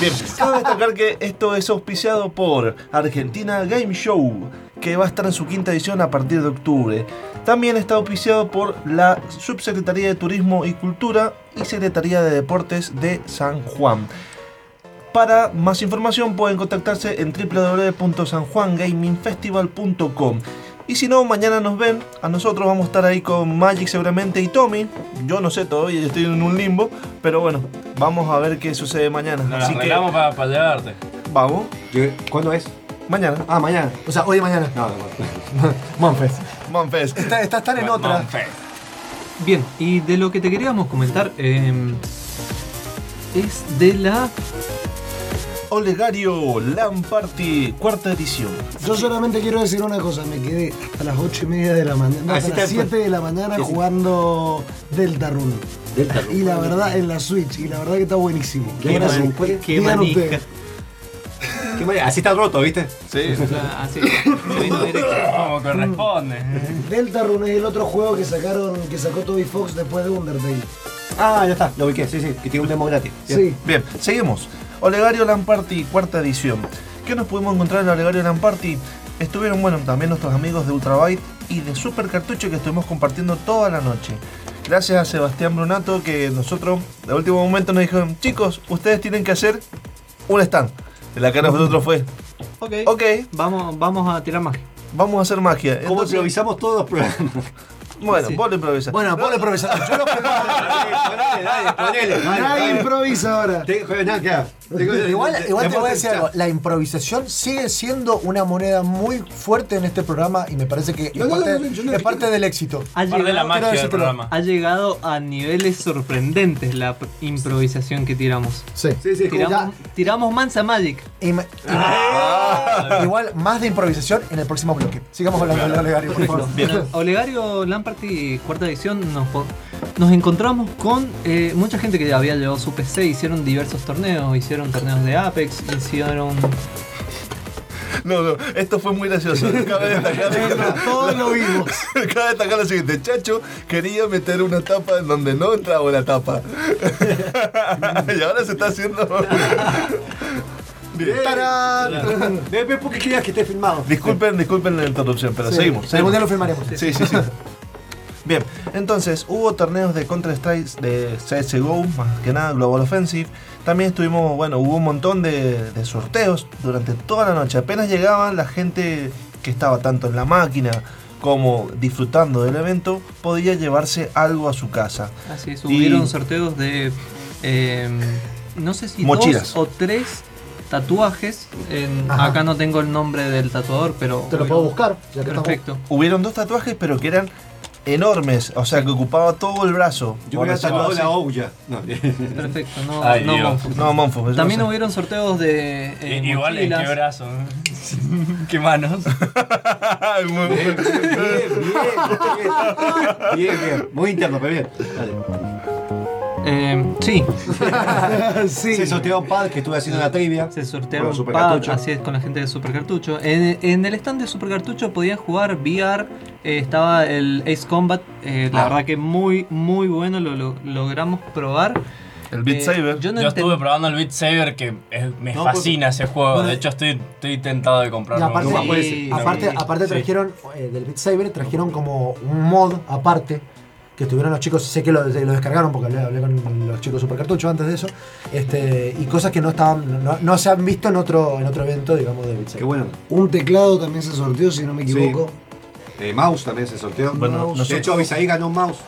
Bien, cabe destacar que esto es auspiciado por Argentina Game Show, que va a estar en su quinta edición a partir de octubre. También está auspiciado por la Subsecretaría de Turismo y Cultura y Secretaría de Deportes de San Juan. Para más información pueden contactarse en www.sanjuangamingfestival.com. Y si no, mañana nos ven. A nosotros vamos a estar ahí con Magic seguramente y Tommy. Yo no sé todavía, estoy en un limbo. Pero bueno, vamos a ver qué sucede mañana. Nos Así que para, para llevarte. vamos. ¿Cuándo es? Mañana. Ah, mañana. O sea, hoy y mañana. No, no, no. [LAUGHS] Monfest. Monfest. Está, está tan en otra. Bien, y de lo que te queríamos comentar eh, es de la Olegario LAN Party, cuarta edición. Yo solamente quiero decir una cosa, me quedé hasta las 8 y media de la mañana, no, Así hasta las te- 7 de la mañana Sí, jugando Deltarune. Delta Y la verdad, en la Switch, y la verdad que está buenísimo. Qué man- qué- qué digan manija. ustedes. Qué manera, Así está roto, ¿viste? Sí. [LAUGHS] Así, directo. Como corresponde. Deltarune es el otro juego que sacaron, que sacó Toby Fox después de Undertale. Ah, ya está, lo ubiqué, sí, sí, que tiene un demo gratis. Sí. Bien, seguimos. Olegario LAN Party, cuarta edición. ¿Qué nos pudimos encontrar en el Olegario LAN Party? Estuvieron, bueno, también nuestros amigos de Ultrabyte y de Super Cartucho que estuvimos compartiendo toda la noche. Gracias a Sebastián Brunato que nosotros, de último momento, nos dijeron, chicos, ustedes tienen que hacer un stand. De la cara de nosotros fue, Ok, ok, vamos, vamos a tirar magia. vamos a hacer magia. ¿Cómo Entonces, improvisamos todos los programas? Bueno, Sí. vos lo improvisás. Bueno, vos lo improvisás. Yo lo Ponele, dale, ponele. dale, Nadie improvisa ahora. [LAUGHS] Igual, igual te voy a decir algo. La improvisación sigue siendo una moneda muy fuerte en este programa y me parece que No, es, no, parte, no, no, yo no es te- parte del éxito. Ha Parte de la llegado, magia del programa. ha llegado a niveles sorprendentes la pr- improvisación que tiramos. Sí. Sí, sí, Tiramos, tiramos Mansa Magic. Y me- y- Igual, más de improvisación en el próximo bloque. Sigamos hablando de Olegario, por favor. Bien. Olegario [LAUGHS] Lamparty, cuarta edición, nos, nos encontramos con eh, mucha gente que había llevado su PC, hicieron diversos torneos, hicieron torneos de Apex, hicieron... No, no, esto fue muy gracioso. [LAUGHS] Cabe destacar, Todos lo vimos. [LAUGHS] cabe destacar lo siguiente: Chacho quería meter una tapa en donde no entraba una tapa. [LAUGHS] y ahora se está haciendo. Bien. ¡Tarán! Ve, ve, ¿por qué querías que esté filmado? Disculpen, disculpen la interrupción, pero Sí, seguimos. Algún día lo filmaremos. Sí, sí, sí. Bien, entonces hubo torneos de Counter-Strike de CSGO, más que nada Global Offensive. También estuvimos, bueno, hubo un montón de, de sorteos durante toda la noche. Apenas llegaban, la gente que estaba tanto en la máquina como disfrutando del evento podía llevarse algo a su casa. Así es, Y- hubieron sorteos de... eh, no sé si Mochilas. dos o tres tatuajes. en- acá no tengo el nombre del tatuador, pero... Te lo puedo buscar, ya que estamos. Perfecto. Hubieron dos tatuajes, pero que eran enormes, o sea que ocupaba todo el brazo. Yo hubiera así. la. No, Perfecto, no, Ay, no. Monfus. No, Monfus. También hubieron sorteos de eh, Igual en qué brazo. [LAUGHS] qué manos. [LAUGHS] Bien, bien, bien, bien. Muy interno, pero bien. Dale. Eh, sí, [LAUGHS] sí. Se sorteó un pad que estuve haciendo la trivia. se sortearon Super pad, así es con la gente de Super Cartucho. En, en el stand de Super Cartucho podían jugar VR, eh, estaba el Ace Combat, eh, la Ah. verdad que muy muy bueno, lo, lo- logramos probar. El Beat Eh, Saber. Yo no Yo estuve probando el Beat Saber que es- me No, fascina ese juego. Bueno, de hecho, estoy, estoy tentado de comprarlo. aparte, Sí. trajeron eh, del Beat Saber, trajeron como un mod aparte que estuvieron los chicos, sé que lo, lo descargaron porque hablé, hablé con los chicos Super Cartucho antes de eso, este, y cosas que no estaban, no, no se han visto en otro, en otro evento, digamos, de Beat Qué bueno. Un teclado también se sorteó, si no me equivoco. Eh, mouse también se sorteó. Bueno, Mouse. nosotros- De hecho, Abisaí ganó un mouse.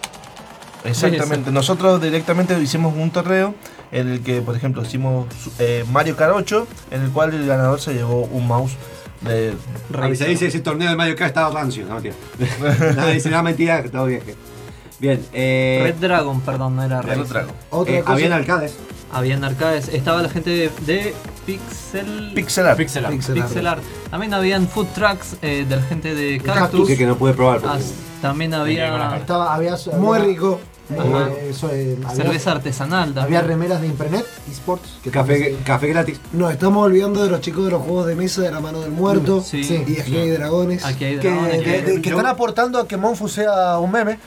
Exactamente. Nosotros directamente hicimos un torneo en el que, por ejemplo, hicimos eh, Mario Kart 8, en el cual el ganador se llevó un mouse de... Abisaí dice ese torneo de Mario Kart estaba rancio. No, mentira. [LAUGHS] Nada, dice nada, mentira, que todo bien. Que- Bien, eh, Red Dragon, perdón, no era Red. Dragon. Otra eh, cosa. habían arcades. Habían arcades, estaba la gente de, de Pixel... Pixel Art. Pixel art. Pixel art. Pixel Art. También habían food trucks eh, de la gente de Cactus. Cactus. Que, que no pude probar. porque- As- también había Estaba, había, Muy había- rico. Ajá. eh, eso, eh, había- cerveza artesanal. Había también. remeras de Imprenet Esports. Que Café, también café gratis. Nos estamos olvidando de los chicos de los juegos de mesa de la mano del muerto. Sí. Sí. Y aquí hay dragones. Aquí hay que, dragones. de- de- que Yo- están aportando a que Monfu sea un meme.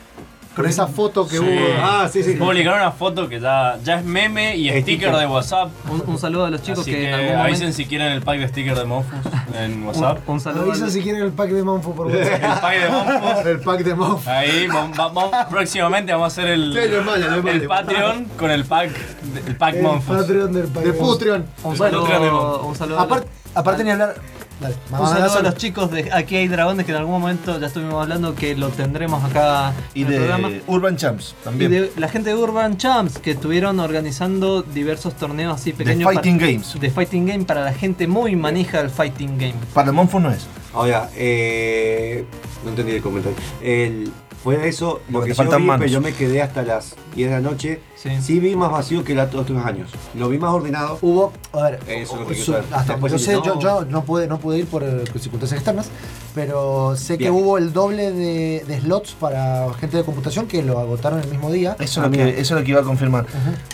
Con esa foto que Sí. hubo. Ah, sí, sí. Publicaron una foto que ya, ya es meme y sticker sticker. de WhatsApp. Un, un saludo a los chicos Así que, que, en algún avisen momento. si quieren el pack de sticker de Monfus en [LAUGHS] WhatsApp. Un, un saludo. a Avisa los- si quieren el pack de Manfo por WhatsApp. El pack de Monfus. El pack de Monfu. Ahí, próximamente vamos a hacer el, Sí, normal, normal. el Patreon con el pack, el pack El Monfus. Patreon del pack De. Un Patreon de saludo, Monfus. un saludo Aparte, aparte ni hablar. Dale, Un saludo a los chicos de Aquí hay dragones que en algún momento ya estuvimos hablando que lo tendremos acá Y en el programa. de Urban Champs Y también. de la gente de Urban Champs que estuvieron organizando diversos torneos así De pequeños Fighting para- Games. de fighting game para la gente muy manija del fighting game. Para el Monfus no es. Ahora, eh, no entendí el comentario. El, fue eso, lo Porque que yo faltan vi, manos. pero yo me quedé hasta las 10 de la noche. Sí. Sí vi más vacío que los otros años. Lo vi más ordenado. Hubo, a ver, Eso es lo que su- quiero saber. hasta Después sé, no- yo, yo no pude, no pude ir por eh, circunstancias externas, pero sé que hubo el doble de, de slots para gente de computación que lo agotaron el mismo día. Eso es, lo que, eso es lo que iba a confirmar.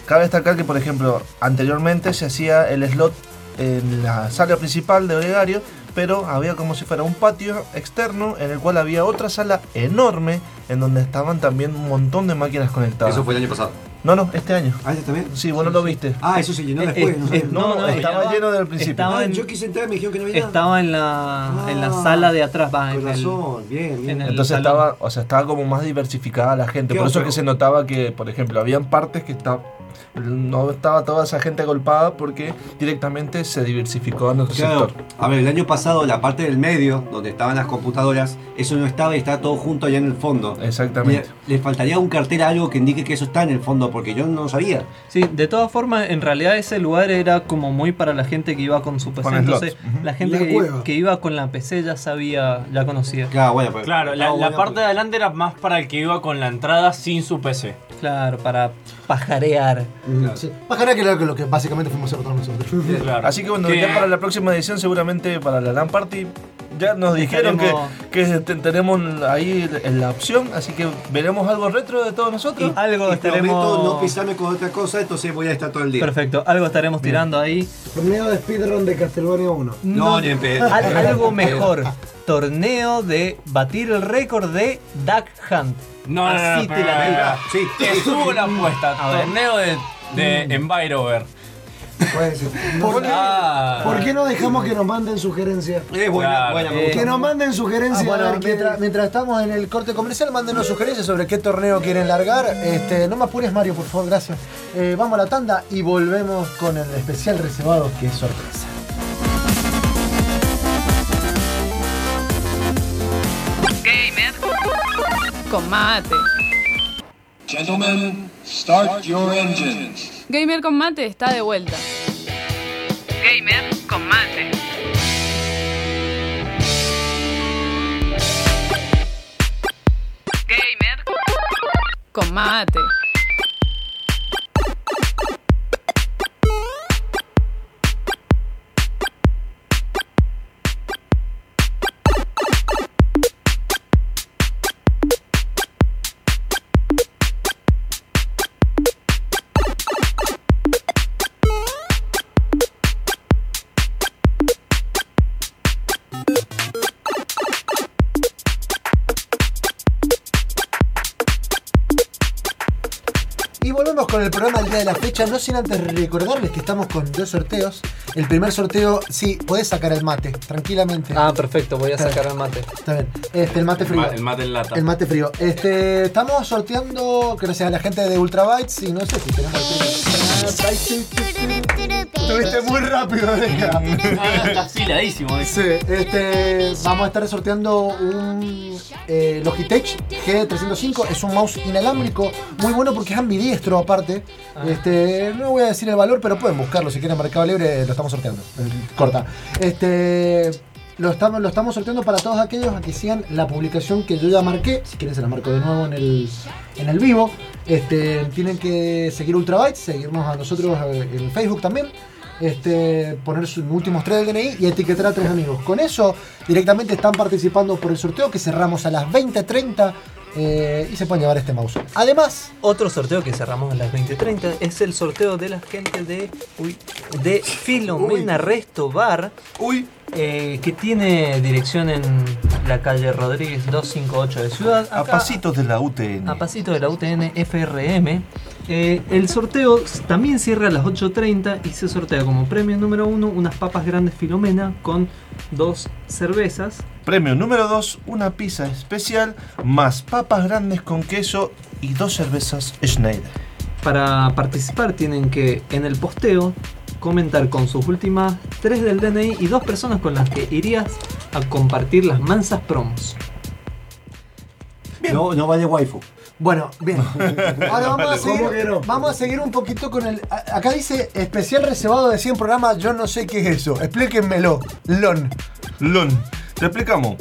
Cabe destacar que, por ejemplo, anteriormente se hacía el slot en la sala principal de Olegario, pero había como si fuera un patio externo en el cual había otra sala enorme en donde estaban también un montón de máquinas conectadas. Eso fue el año pasado. No, no, este año. ¿Ah, ese también? Sí, vos no lo viste. Ah, eso se llenó Eh, después. eh, no, eh, No, no, estaba lleno del principio. Estaba Ah, en, yo quise entrar y me dijeron que no había nada. estaba en la, en la Ah, sala de atrás, va, Con en el, razón, bien, bien. en el Entonces salón. estaba, o sea, estaba como más diversificada la gente. Por eso otro? que se notaba que, por ejemplo, habían partes que estaban no estaba toda esa gente agolpada porque directamente se diversificó a nuestro Claro. sector. A ver, el año pasado la parte del medio, donde estaban las computadoras, eso no estaba y está todo junto allá en el fondo. Exactamente. Le, le faltaría un cartel algo que indique que eso está en el fondo, porque yo no sabía. Sí, de todas formas, en realidad ese lugar era como muy para la gente que iba con su PC. Con Entonces, slots. Ujú. la gente La que, iba con la PC ya sabía, ya conocía. Claro, bueno, pues, Claro, la, la parte de adelante era más para el que iba con la entrada sin su PC. Claro, para pajarear. Sí. Bajará que era lo que básicamente fuimos a hacer todos nosotros. Así que bueno, ya para la próxima edición, seguramente para la LAN Party, ya nos dijeron que, Estaremos- que te- tenemos ahí en la opción, así que veremos algo retro de todos nosotros. algo Y prometo no pisarme con otra cosa, entonces voy a estar todo el día. Perfecto, algo estaremos tirando ahí. Torneo de speedrun de Castlevania 1. No, ni en pedo. Al- algo mejor. Torneo de batir el récord de Duck Hunt. No, no, no, Así no, te la no. Sí. Te subo la apuesta. Torneo de, de Mm. Envirover. Puede ser. ¿Por qué, Ah. por qué no dejamos que nos manden sugerencias? Es buena, Claro. buena, me Eh, gusta. Que nos manden sugerencias. Ah, bueno, a ver qué- mientras, mientras estamos en el corte comercial, mándenos sugerencias sobre qué torneo quieren largar. Este, no me apures, Mario, por favor, gracias. Eh, vamos a la tanda y volvemos con el especial reservado que es sorpresa. Con mate. Gentlemen, start your engines. Gamer con mate está de vuelta. Gamer con mate. Gamer con mate. Con el programa del día de la fecha, no sin antes recordarles que estamos con dos sorteos. El primer sorteo, sí, podés sacar el mate, tranquilamente. Ah, perfecto, voy a Está sacar bien. el mate. Está bien. Este, el mate frío. El mate en lata. El mate frío. Este, estamos sorteando, gracias a la gente de Ultrabytes, y no sé si tenemos Estuviste muy rápido, deja. Afiladísimo. eh. Sí, este, vamos a estar sorteando un eh, Logitech G305. Es un mouse inalámbrico muy bueno porque es ambidiestro aparte. Este, no voy a decir el valor, pero pueden buscarlo si quieren en Mercado Libre. Lo estamos sorteando. Eh, Corta. Este, lo estamos, lo estamos sorteando para todos aquellos a que sigan la publicación que yo ya marqué. Si quieren se la marco de nuevo en el, en el vivo. Este, tienen que seguir Ultrabytes, seguirnos a nosotros eh, en Facebook también este, poner sus últimos tres del DNI y etiquetar a tres amigos. Con eso directamente están participando por el sorteo que cerramos a las 20.30 eh, y se pueden llevar este mouse. Además, Otro sorteo que cerramos a las 20.30 es el sorteo de la gente de, uy, de Filomena Resto Bar. eh, que tiene dirección en la calle Rodríguez 258 de Ciudad. A Acá- pasitos de la UTN. a pasito de la UTN FRM. Eh, el sorteo también cierra a las 8.30 y se sortea como premio número uno unas papas grandes Filomena con dos cervezas. Premio número 2, una pizza especial, más papas grandes con queso y dos cervezas Schneider. Para participar tienen que en el posteo comentar con sus últimas tres del DNI y dos personas con las que irías a compartir las mansas promos. No, no vale waifu. Bueno, bien. [LAUGHS] Ahora vamos a, ¿Cómo seguir, no? vamos a seguir un poquito con el... a- Acá dice especial reservado de 100 programas, yo no sé qué es eso. Explíquenmelo. Lon. Lon, te explicamos.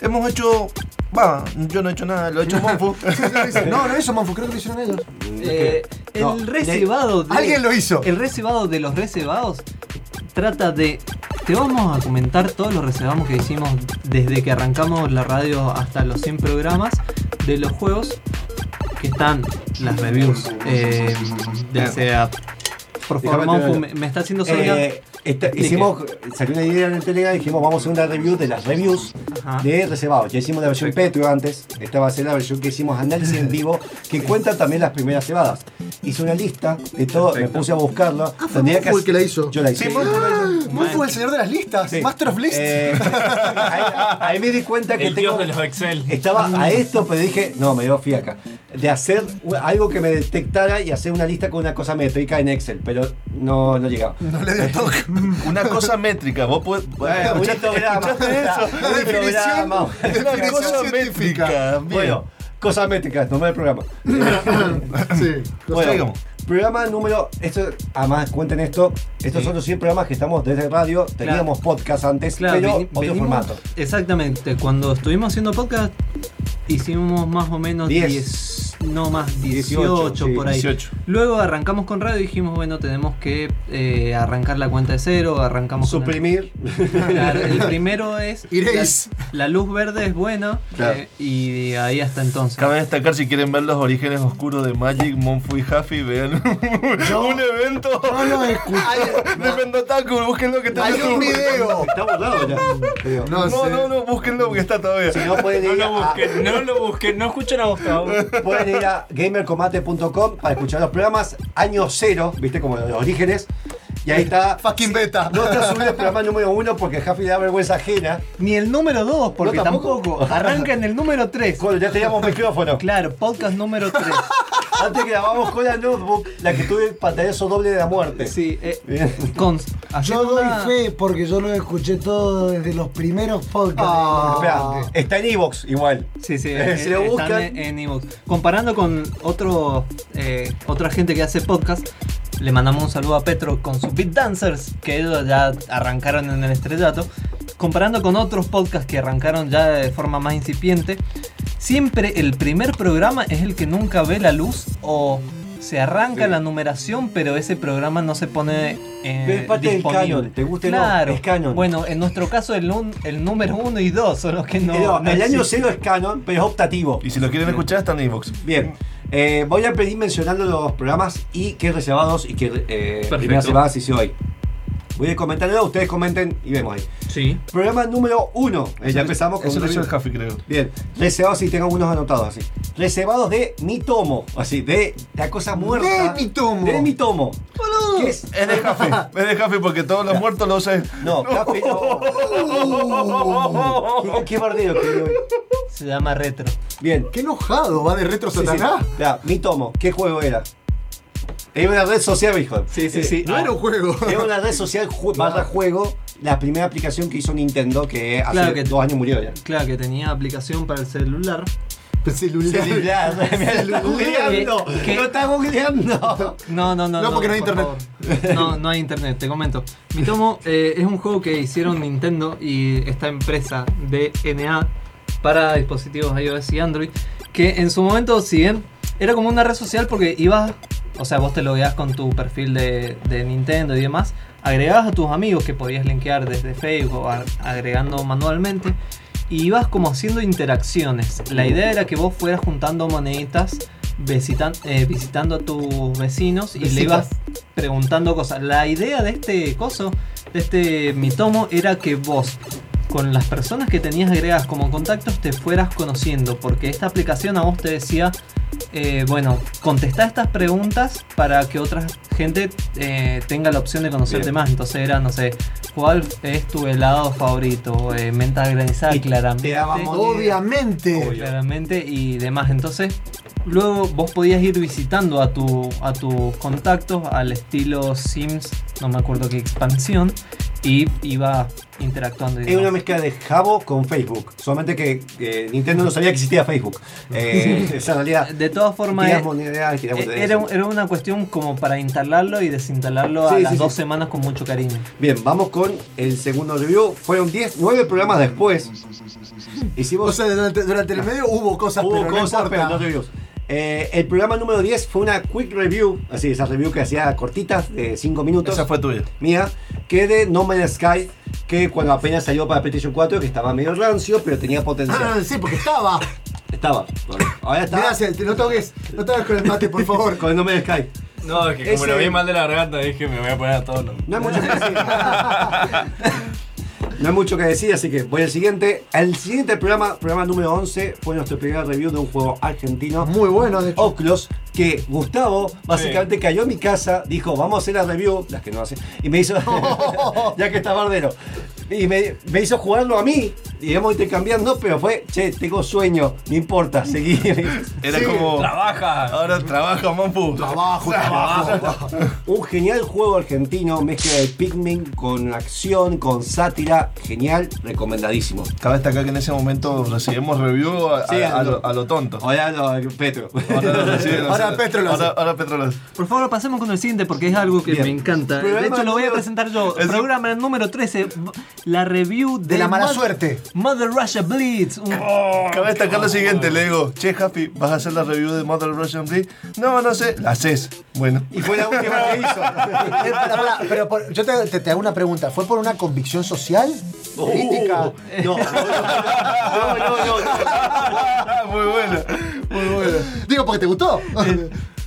Hemos hecho. Va, yo no he hecho nada, lo ha hecho [LAUGHS] Monfu. No, no hizo Manfu, creo que lo hicieron ellos. Eh, No, el recebado de- Alguien lo hizo. El recebado de los reservados trata de. Te vamos a comentar todos los reservados que hicimos desde que arrancamos la radio hasta los 100 programas de los juegos que están las reviews. Eh, ya sea. Por favor, Déjame Monfu, terminar. me, me está haciendo señas. Eh, esta- ¿De hicimos, salió una idea en el Telegram y dijimos vamos a hacer una review de las reviews Ajá. de reservados. Ya hicimos la versión Petro antes, esta va a ser la versión que hicimos análisis en vivo, que [LAUGHS] cuentan también las primeras cebadas. hice una lista de todo, me puse a buscarlo. Ah, fue Monfu el que la hizo. Yo la hice. Sí, Monfu Monfu el señor de las listas. Sí. Master of Lists. Eh, [LAUGHS] ahí, ahí me di cuenta que El tengo, dios de los Excel. estaba a esto, pero dije, no, me dio fiaca. De hacer algo que me detectara y hacer una lista con una cosa métrica en Excel, pero no, no llegaba. No le dio toque. [LAUGHS] [LAUGHS] Una cosa métrica, vos podés. Bueno, ¿escuchaste- escuchaste eso? La definición, Una definición cosa métrica. Bueno, cosas métricas, nombre del programa. [COUGHS] Sí. Bueno, digamos. programa número. Esto, además, cuenten esto. Estos Sí. son los 100 programas que estamos desde radio. Teníamos podcast antes, Claro, pero veni- otro venimos- formato. Exactamente, cuando estuvimos haciendo podcast hicimos más o menos Diez. 10, no más 18, 18, sí, por ahí. 18. Luego arrancamos con radio y dijimos, bueno, tenemos que eh, arrancar la cuenta de cero, arrancamos con el- Suprimir. Claro, el [LAUGHS] primero es Iréis. la, la luz verde es buena Claro. eh, y ahí hasta entonces. Cabe destacar si quieren ver los orígenes oscuros de Magic, Monfu y Huffy, vean [LAUGHS] un evento No lo escuché. de Pendotaku, búsquenlo que está Hay un video. Está borrado ya. No, No, sé. no, no, búsquenlo porque está todavía. Si no pueden No ir, lo a, busquen, no lo busquen, no escuchen a Gustavo. pueden ir a gamercombate.com para escuchar los programas año cero, viste, como los orígenes. Y ahí está. Fucking beta. No está subido el programa número uno porque Jafi le da vergüenza ajena. Ni el número 2, porque No, tampoco. tampoco. Arranca en el número 3. Cuando ya teníamos micrófono. Claro, podcast número 3. [LAUGHS] Antes grabamos con la notebook, la que tuve el pantallazo doble de la muerte. Sí, eh, con, Yo doy una- fe porque yo lo escuché todo desde los primeros podcasts. Ah. Espera, está en Evox igual. Sí, sí, Eh, eh, si lo buscan- en, en iVoox. Comparando con otro, eh, otra gente que hace podcast, le mandamos un saludo a Petro con sus Beat Dancers, que ellos ya arrancaron en el estrellato. Comparando con otros podcasts que arrancaron ya de forma más incipiente, siempre el primer programa es el que nunca ve la luz o se arranca Sí. la numeración, pero ese programa no se pone eh, Pero es parte del disponible. canon, te guste o no, claro. es canon. Bueno, en nuestro caso el, un- el número 1 y 2 son los que no. No, no el año existen. cero es canon, pero es optativo. Y si lo quieren escuchar, está en Evox. Bien, eh, voy a pedir mencionando los programas y qué reservados y qué eh, reservadas hice hoy. Voy a comentarlo, ustedes comenten y vemos ahí. Sí. Programa número uno. Eh, ya empezamos con Eso lo hizo el. Huffy, creo. Bien, reservados y tengo algunos anotados así. Reservados de mi tomo, así, de la cosa muerta. De mi tomo. De mi tomo. ¿Qué es? Es de Huffy. Es de Huffy porque todos los muertos lo usan. No, Café no. [LAUGHS] ¿Qué, qué bardeo que hoy. Se llama retro. Bien. Qué enojado, va de retro Sí, sí. satanás. Ya, mi tomo, ¿qué juego era? Era una red social, hijo. Sí, sí, sí. No era un juego. Era una red social ju- [LAUGHS] barra juego, la primera aplicación que hizo Nintendo, que hace Claro que- dos años murió ya. Claro que tenía aplicación para el celular. Celular. Celular, [LAUGHS] me está googleando. No está googleando. No, no, no. No, porque no hay por internet. favor. No, no hay internet, te comento. Mi tomo eh, es un juego que hicieron Nintendo y esta empresa DNA para dispositivos iOS y Android. Que en su momento, si bien era como una red social porque ibas, o sea, vos te lo veías con tu perfil de, de Nintendo y demás, agregabas a tus amigos que podías linkear desde Facebook o a- agregando manualmente. Y ibas como haciendo interacciones. La idea era que vos fueras juntando moneditas visitan- eh, visitando a tus vecinos y le Visitas. ibas preguntando cosas. La idea de este coso, de este mitomo, era que vos con las personas que tenías agregadas como contactos te fueras conociendo, porque esta aplicación a vos te decía, eh, bueno, contesta estas preguntas para que otra gente eh, tenga la opción de conocerte Bien. más. Entonces era, no sé, ¿cuál es tu helado favorito? Eh, menta granizada, Y claramente. te. Obviamente. Claramente y demás. Entonces, luego vos podías ir visitando a, tu, a tus contactos al estilo Sims, no me acuerdo qué expansión, y iba interactuando. Es una mezcla de Jabo con Facebook. Solamente que eh, Nintendo no sabía que existía Facebook. Eh, [LAUGHS] esa realidad. De todas formas, eh, era, era una cuestión como para instalarlo y desinstalarlo a Sí, las sí, dos sí. semanas con mucho cariño. Bien, vamos con el segundo review. Fueron 10, 9 programas después. Hicimos O sea, durante, durante el medio hubo cosas, Hubo pero no cosas, pero no reviews. Eh, el programa número 10 fue una quick review, así, esa review que hacía cortitas, de 5 minutos. Esa fue tuya. Mía, que de No Man's Sky, que cuando apenas salió para PlayStation 4, que estaba medio rancio, pero tenía Ah, potencial. sí, porque estaba. [LAUGHS] Estaba. Bueno, ahora está Cel, no toques, no toques con el mate, por favor. [LAUGHS] con el No Man's Sky. No, es que como Ese- lo vi mal de la garganta, dije me voy a poner a todos los. No hay mucho que decir. [LAUGHS] No hay mucho que decir, así que voy al siguiente. El siguiente programa, programa número 11, fue nuestro primer review de un juego argentino. Muy bueno, de hecho. Oclos, que Gustavo básicamente cayó a mi casa, dijo, vamos a hacer la review, las que no hacen, y me hizo, [LAUGHS] [LAUGHS] ya que está bardero, y me, me hizo jugarlo a mí, y íbamos intercambiando, pero fue, che, tengo sueño, no importa, seguí. [LAUGHS] Era como. Trabaja. Ahora trabaja, Mampu. Trabajo, trabajo. Un genial juego argentino, mezcla de Pikmin con acción, con sátira, genial, recomendadísimo. Cabe destacar que en ese momento recibimos review a, Sí, a- a a lo- a lo tonto. Ahora lo, Petro. Ahora Petro lo hace. ahora, ahora Petro lo hace. Por favor, pasemos con el siguiente porque es algo que Bien. me encanta. Programa de hecho, lo voy a presentar yo. Programa número 13, la review de, De la mala suerte. Mother Russia Blitz. Un- [LAUGHS] Cabe destacar lo siguiente, le digo, che Happy, ¿vas a hacer la review de Mother Russian Blitz? No, no sé, la haces. Bueno. Y fue la última que hizo. [LAUGHS] Eh, pero por- yo te, te- te hago una pregunta. ¿Fue por una convicción social? ¿Política? No, no, no, no, no, no. [LAUGHS] Muy buena, muy buena. Digo, porque te gustó.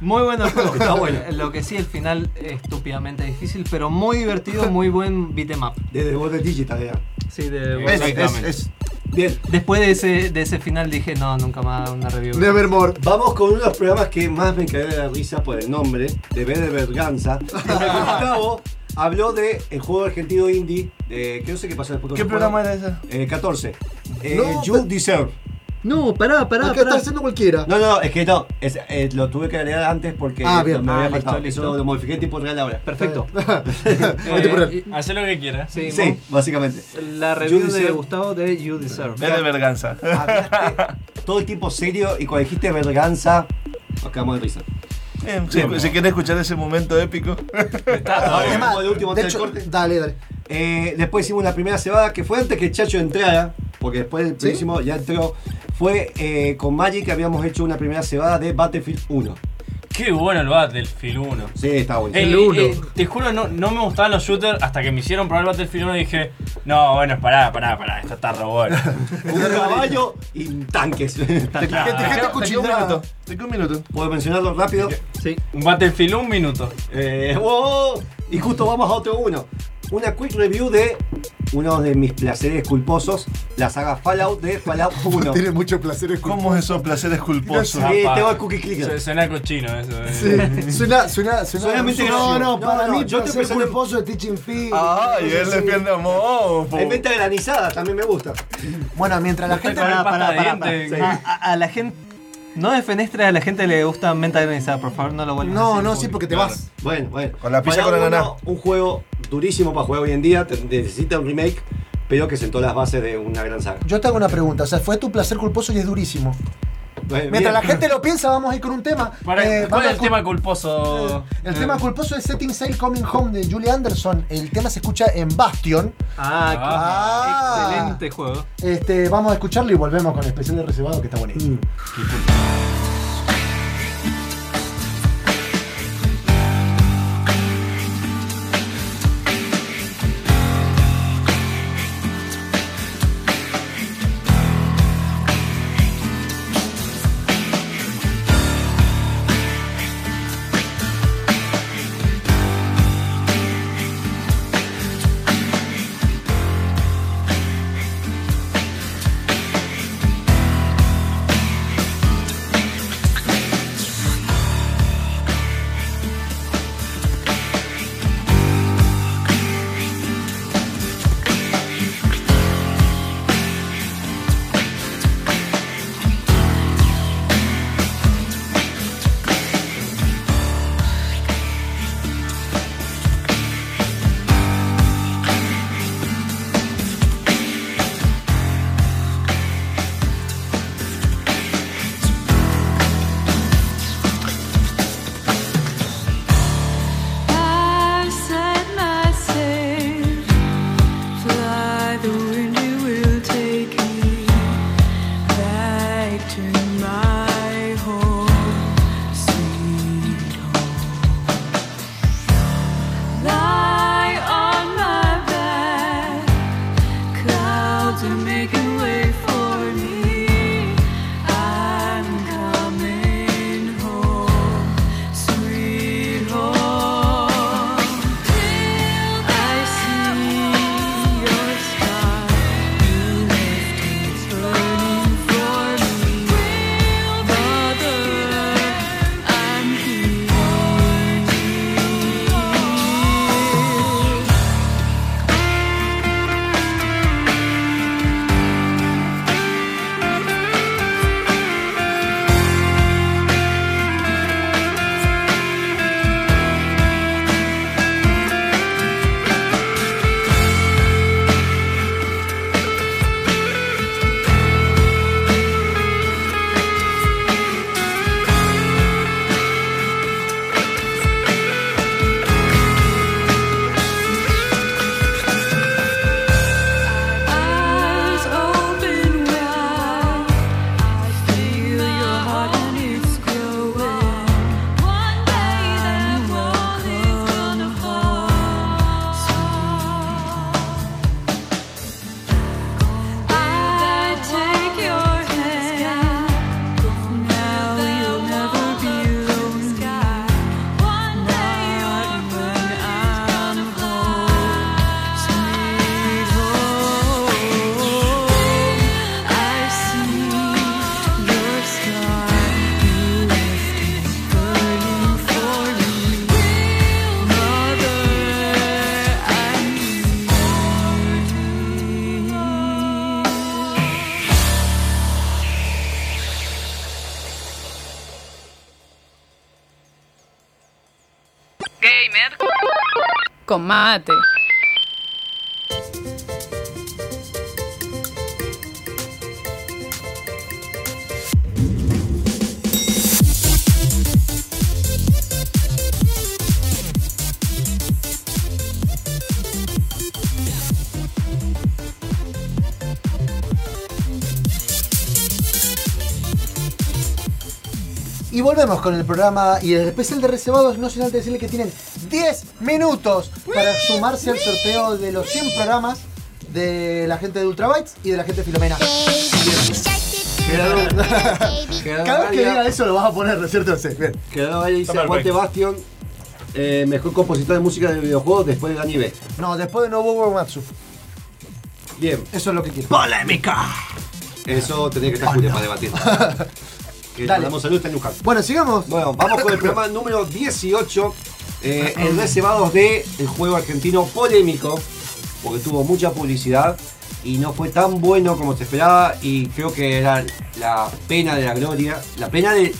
Muy bueno el juego. [LAUGHS] Está bueno. Lo que sí, el final es estúpidamente difícil, pero muy divertido, muy buen beat'em up. Desde Water Digital era. Sí, de Es, es, es- Bien. Después de ese, de ese final dije, no, nunca más una review. Nevermore. Vamos con uno de los programas que más me cagué de la risa por el nombre, de B de Berganza. [LAUGHS] Porque Gustavo habló de el juego argentino indie, de, que no sé qué pasó después. ¿Qué programa era ese? Eh, 14. Eh, No, you Deserve. No, pará, pará, Acá pará. está haciendo cualquiera. No, no, es que no, es- eh, lo tuve que agregar antes porque Ah, bien. me había Ah, listo, faltado. listo. Eso lo modifiqué en tiempo real ahora. Perfecto. [LAUGHS] Eh, Hacé lo que quieras. Sí, Sí, básicamente. La review You de Deserve. Gustavo de You Deserve. Es de. Hablaste todo el tiempo serio y cuando dijiste Berganza, nos quedamos de risa. Si, si quieren escuchar ese momento épico. Ahora [LAUGHS] Es más, vamos al último de hecho, corte. dale, dale. Eh, después hicimos la primera cebada que fue antes que el Chacho entrara, porque después del próximo ya entró. Fue eh, con Magic habíamos hecho una primera cebada de Battlefield 1. Qué bueno el Battlefield 1. Sí, está bueno. Eh, eh, te juro, no, no me gustaban los shooters hasta que me hicieron probar Battlefield 1 y dije, no, bueno, pará, pará, pará, esto está bueno. [LAUGHS] Un caballo y tanques. [LAUGHS] Te, te, te, te, queda un minuto. Te un minuto. ¿Puedo mencionarlo rápido? Sí. Un Battlefield un minuto. Eh, wow. Y justo vamos a otro uno. Una quick review de uno de mis placeres culposos, la saga Fallout de Fallout [LAUGHS] 1. Tiene muchos placeres ¿Cómo es esos placeres culposos? Sí, tengo el cookie clicker. Su- Suena cochino eso. eh. Sí, suena, suena, suena. No, no, No, para no, mí yo te placer presento- culposo de Teaching Fee. Ay, él defiende a Mopo. En venta granizada también me gusta. Bueno, mientras la gente. con el Pará, pasta pará, de pará, dientes. pará. A, a- a la gente. No de fenestra a la gente le gusta menta granizada, por favor, no lo vuelvas a No, decir no, sí, porque te vas. Bueno, bueno. Con la pizza con ananá. 1, Un juego durísimo para jugar hoy en día. te- Necesita un remake, pero que sentó las bases de una gran saga. Yo te hago una pregunta. O sea, fue tu placer culposo y es durísimo. Bien. Mientras la gente lo piensa, vamos a ir con un tema. Para- Eh, ¿Cuál es el tema culposo? El Eh, tema culposo es Setting Sail Coming Home de Julie Anderson. El tema se escucha en Bastion. Ah, qué Ah. excelente juego. Este, vamos a escucharlo y volvemos con el especial de reservado que está buenísimo. I con mate. Y volvemos con el programa y el especial de reservados, no sin antes decirle que tienen 10 minutos para sumarse al sorteo de los 100 programas de la gente de Ultrabytes y de la gente de Filomena. Cada vez que diga eso lo vas a poner, ¿no es cierto? Sí, bien. Quedó ahí, dice Aguante. Bastion, eh, mejor compositor de música de videojuegos después de Dani B. No, después de Nobuo Uematsu. Bien. Eso es lo que quiero. ¡Polémica! Eso tenía que estar Julia para debatir. [LAUGHS] Que le Dale. mandamos salud, está en Luján. Bueno, sigamos. Bueno, vamos con el programa número 18. Eh, el reservado de el juego argentino polémico, porque tuvo mucha publicidad y no fue tan bueno como se esperaba y creo que era la pena de la gloria, la pena de,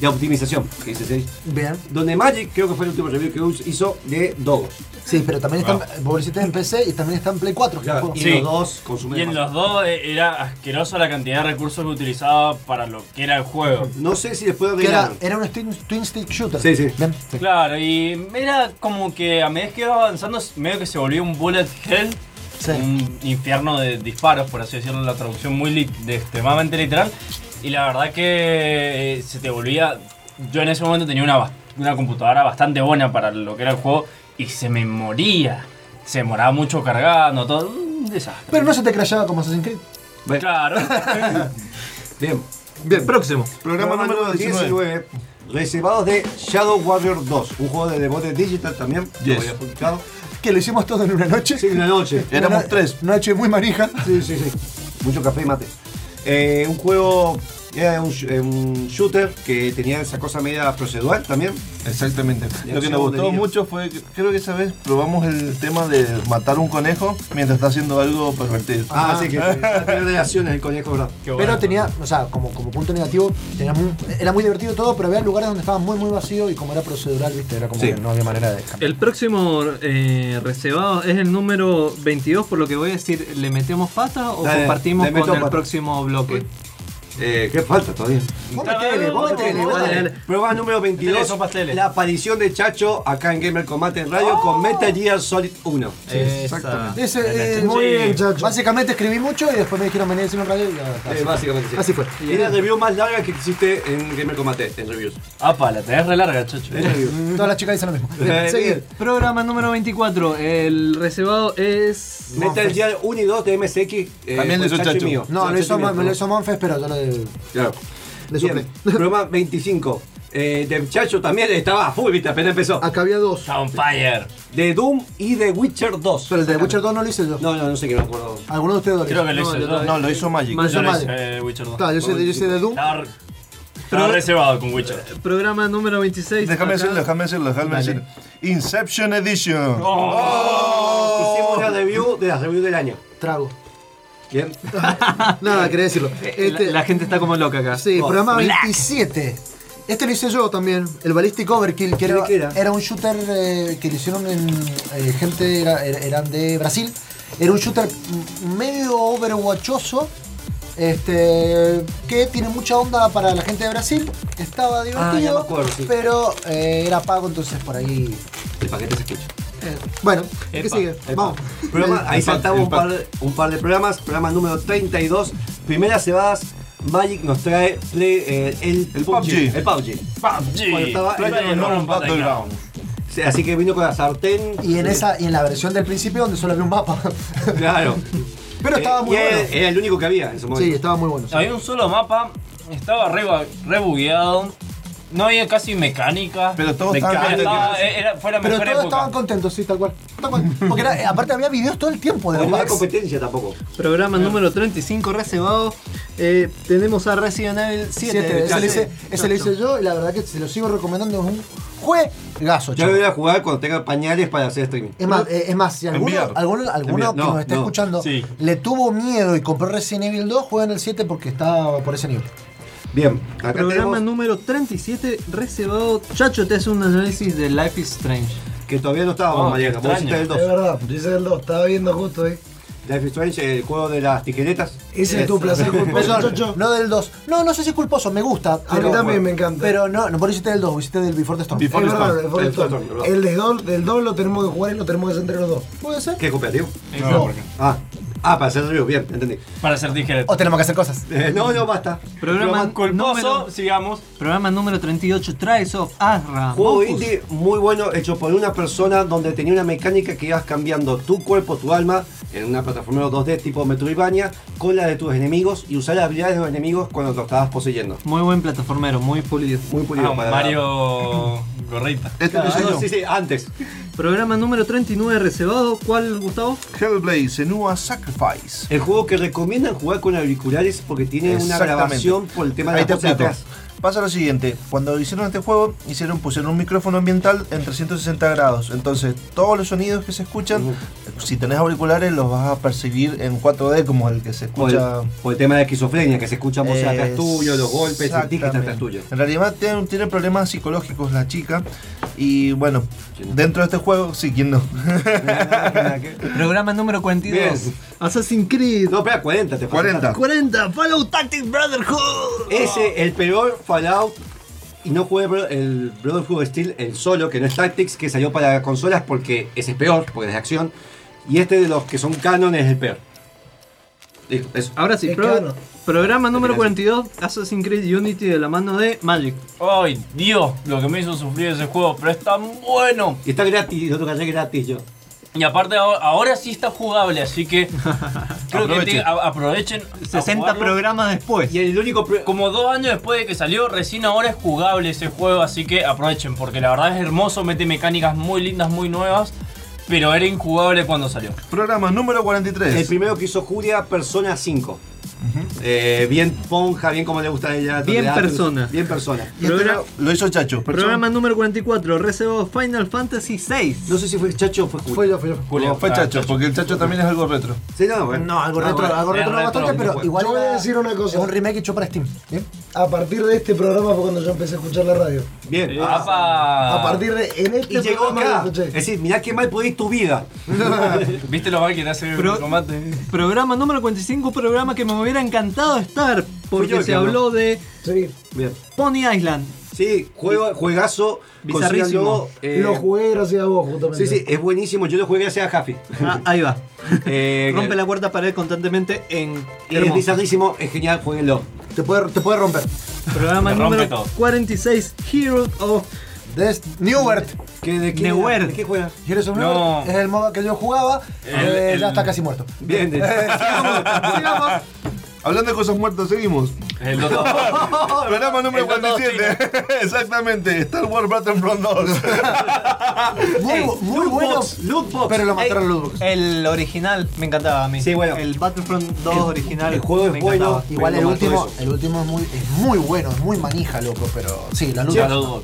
de optimización, que dice. Bien. Donde Magic creo que fue el último review que hizo de Dogos. Sí, pero también está, publicidad en PC y también está en Play 4. Claro, y Sí. los dos consumen Y en más. los dos era asquerosa la cantidad de recursos que utilizaba para lo que era el juego. No sé si después Que era, era un twin, twin stick shooter. Sí, sí. Bien. Claro, y era como que a medida que iba avanzando, medio que se volvió un bullet hell. Un infierno de disparos, por así decirlo, la traducción muy lit- de- extremadamente literal. Y la verdad que eh, se te volvía. Yo en ese momento tenía una, una computadora bastante buena para lo que era el juego y se me moría. Se demoraba mucho cargando, todo. Un desastre. Pero no se te crashaba como Assassin's Creed. Claro. [LAUGHS] Bien. Bien, próximo. Programa número 19. Reservados de Shadow Warrior 2, un juego de Devoted Digital también. lo Yes. había publicado. Que lo hicimos todo en una noche. Sí, una noche. Éramos Una- tres. Noche muy manija. Sí, sí, sí. Mucho café y mate. Eh, un juego, era un, eh, un shooter que tenía esa cosa media procedural también. Exactamente. Lo que nos gustó mucho fue, que- creo que esa vez probamos el tema de matar un conejo mientras está haciendo algo pervertido. Ah, sí, que tiene relaciones el conejo, ¿verdad? Pero tenía, o sea, como, como punto negativo, tenía muy- era muy divertido todo, pero había lugares donde estaba muy, muy vacío y como era procedural, viste, era como Sí. que no había manera de cambiar. El próximo eh, reservado es el número 22, por lo que voy a decir, ¿le metemos pata o Dale, compartimos con el pata. próximo bloque? Eh, ¿Qué falta todavía? Vos metele, vos metele, vos metele. Prueba número 22. Pasteles, son pasteles. La aparición de Chacho acá en Gamer Combate en Radio con Metal Gear Solid 1. Exactamente. Ese, eh, Muy bien, chacho. Básicamente escribí mucho y después me dijeron venir a decir un radio y. Eh, básicamente sí. Así fue. Y es la review más larga que existe en Gamer Combate, en reviews. Apa, la tenés re larga, chacho. [LAUGHS] Todas las chicas dicen lo mismo. Bien. Programa número 24, el reservado es... Metal Gear 1 y 2 de MSX. eh, También fue su Chacho. No, lo hizo, lo hizo Monfes, pero yo lo Claro. de Bien. Programa 25. Eh, de Chacho también estaba a full, viste, apenas empezó. Acá había dos. Está on fire. De Doom y de Witcher 2. Pero el de Witcher 2 no lo hice yo. No, no, no sé qué me acuerdo. Alguno de ustedes lo Creo que lo No, todavía- No, lo hizo Magic. Magic. Yo lo Magic. hice eh, Witcher 2. Está, yo sé, yo de Doom. Estaba, estaba reservado con Witcher. Programa número 26. Déjame acá- decirlo, déjame decirlo, déjame Dale. decirlo. Inception Edition. Hicimos la review de las reviews del año. Trago. Bien. [LAUGHS] Nada, quería decirlo. La, Este, la gente está como loca acá. sí, Oh, programa black. 27. Este lo hice yo también, el Ballistic Overkill, que ¿De era, qué era? era un shooter eh, que lo hicieron en eh, gente, era- era- eran de Brasil. Era un shooter medio overwatchoso, este, que tiene mucha onda para la gente de Brasil. Estaba Ah, ya divertido, me acuerdo, sí. pero eh, era pago, entonces por ahí... El paquete se escucha. Eh, bueno, ¿qué Epa, sigue? Vamos. Programa, ahí saltamos un par, de, un par de programas. Programa número 32. Primeras cebadas. Magic nos trae play, eh, el, El PUBG. PUBG. El PUBG. PUBG. estaba- PlayerUnknown's Battleground. Sí, Así que vino con la sartén. Y en esa y en la versión del principio donde solo había un mapa. [LAUGHS] Claro. Pero estaba Eh, muy y era, bueno. era el único que había en ese momento. Sí, estaba muy bueno. sí. Había un solo mapa, estaba re, re bugueado. No había casi mecánica. Pero todos Mecánica, estaban estaba- contentos. era, fue la Pero mejor todos época. estaban contentos, sí, tal cual. Tal cual. Porque era- eh, aparte había videos todo el tiempo de no había competencia tampoco. Programa número 35 reservado. Eh, tenemos a Resident Evil 7. Siete, ese, lo hice, Chacho. ese lo hice yo y la verdad que se lo sigo recomendando. Es un juegazo, Yo chaval. voy a jugar cuando tenga pañales para hacer streaming. Es más, eh, es más, si alguno, alguno, alguno que No, nos esté no. escuchando Sí. le tuvo miedo y compró Resident Evil 2, juega en el 7 porque está por ese nivel. Bien, acá Programa tenemos número 37, reservado. Chacho, te hace un análisis de Life is Strange. que todavía no estábamos, Oh, Mariano. qué Vos hiciste el 2. Es verdad, dice el 2, estaba viendo justo ahí. Life is Strange, el juego de las tijeretas. Ese es tu placer [LAUGHS] culposo, Chocho. no del 2. No, no sé si es culposo, me gusta. A mí también me encanta. Pero no, no por eso hiciste del 2, hiciste del Before the Storm. Es verdad, el Forest Storm, Storm. El de dos- del 2 lo tenemos que jugar y lo tenemos que hacer entre los dos. ¿Puede ser? ¿Qué es cooperativo? No. Ah, ah, para hacer review, bien, entendí. Para hacer tijeras. O tenemos que hacer cosas. Eh, no, no, basta. Programa Culposo, número, sigamos. programa número 38, Trials of Azra. Juego Mofus. indie muy bueno, hecho por una persona donde tenía una mecánica que ibas cambiando tu cuerpo, tu alma, en una plataforma 2D tipo Metroidvania, con la de tus enemigos y usar las habilidades de los enemigos cuando te estabas poseyendo. Muy buen plataformero, muy pulido. Muy pulido Ah, para Mario [LAUGHS] Gorrita. Este Ah, no, sí, sí, antes. Programa número 39, reservado. ¿Cuál, Gustavo? Hellblade, Senua Sacrifice. El juego que recomiendan jugar con auriculares porque tiene una grabación por el tema de Ahí la te de atrás. Pasa lo siguiente, cuando hicieron este juego, hicieron, pusieron un micrófono ambiental en 360 grados. Entonces, todos los sonidos que se escuchan, si tenés auriculares, los vas a percibir en 4D como el que se Por el, escucha. por el tema de esquizofrenia, que se escuchan voces Eh, atrás tuyo, los golpes, sentís que está atrás tuyo. En realidad tiene, tiene problemas psicológicos la chica. Y bueno, dentro de este juego, sí, ¿quién no? Programa número 42. Bien. Assassin's Creed. No, espera, 40, te falta. 40. 40. Fallout Tactics Brotherhood. Ese, el peor Fallout. Y no jugué el Brotherhood Steel, el solo, que no es Tactics, que salió para consolas porque ese es peor, porque es de acción. Y este de los que son canon es el peor. Listo, eso. Ahora sí, Es pro- programa número Gracias. 42, Assassin's Creed Unity de la mano de Magic. Ay, Dios, lo que me hizo sufrir ese juego, pero es tan bueno. Y está gratis, lo tocaré gratis yo. Y aparte ahora, sí está jugable, así que [LAUGHS] creo que Aprovechen. te- a- aprovechen. a 60 jugarlo. programas después. Y el único. Como dos años después de que salió, recién ahora es jugable ese juego, así que aprovechen, porque la verdad es hermoso, mete mecánicas muy lindas, muy nuevas, pero era injugable cuando salió. Programa número 43. El primero que hizo Julia, Persona 5. Eh, bien ponja, bien como le gusta a ella. Bien persona. Bien persona. Y este Programa- lo, hizo Chacho. Programa número 44, reservado Final Fantasy VI. No sé si fue Chacho o fue Julia. Fue fue. Julio, No, fue ah, Chacho, porque el Chacho también es algo retro. Sí, no, bueno. No, algo Ah, retro, bueno. algo retro no retro, bastante, pero igual Yo voy a era- decir una cosa. Es un remake hecho para Steam. ¿Bien? A partir de este programa fue cuando yo empecé a escuchar la radio. Bien. ¡Apa! A partir de. En este Y llegó programa acá. lo Es decir, mirá qué mal podés tu vida. [LAUGHS] ¿Viste lo mal que te hace Pro- el combate? Programa número 45, programa que me hubiera encantado estar, yo porque se habló. de Sí. Bien. Pony Island. Sí, juego, juegazo. Bizarrísimo. eh, Lo jugué gracias a vos, justamente. Sí, sí, es buenísimo. Yo lo jugué gracias a Jaffi. Ah, ahí va. [LAUGHS] Eh, Rompe la cuarta pared constantemente en Es bizarrísimo, es genial, jueguenlo. Te puede, te puede romper. Programa número todo. 46, Heroes of Des Newbert. ¿Qué, ¿De qué, Neuer. ¿De qué juega? Heroes No. Newbert es el modo que yo jugaba. El- eh, el- Ya está casi muerto. Bien, [LAUGHS] de- sigamos, sigamos. Hablando de cosas muertas, seguimos. El doctor. [LAUGHS] Programa número El Doctor 47. Exactamente, Star Wars Battlefront 2. [LAUGHS] Muy, Ey, muy loot bueno. box, loot box. Pero lo mataron los Lootbox. El original me encantaba a mí. Sí, bueno. El Battlefront 2 El- original. el juego es me bueno. encantaba. Igual Pero el mató último, eso. el último es muy, es muy bueno, es muy manija, loco, pero sí, la. Sí,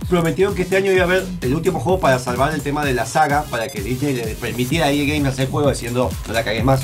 prometieron que este año iba a haber el último juego para salvar el tema de la saga, para que Disney le permitiera a EA Games hacer juego diciendo no la cagues más.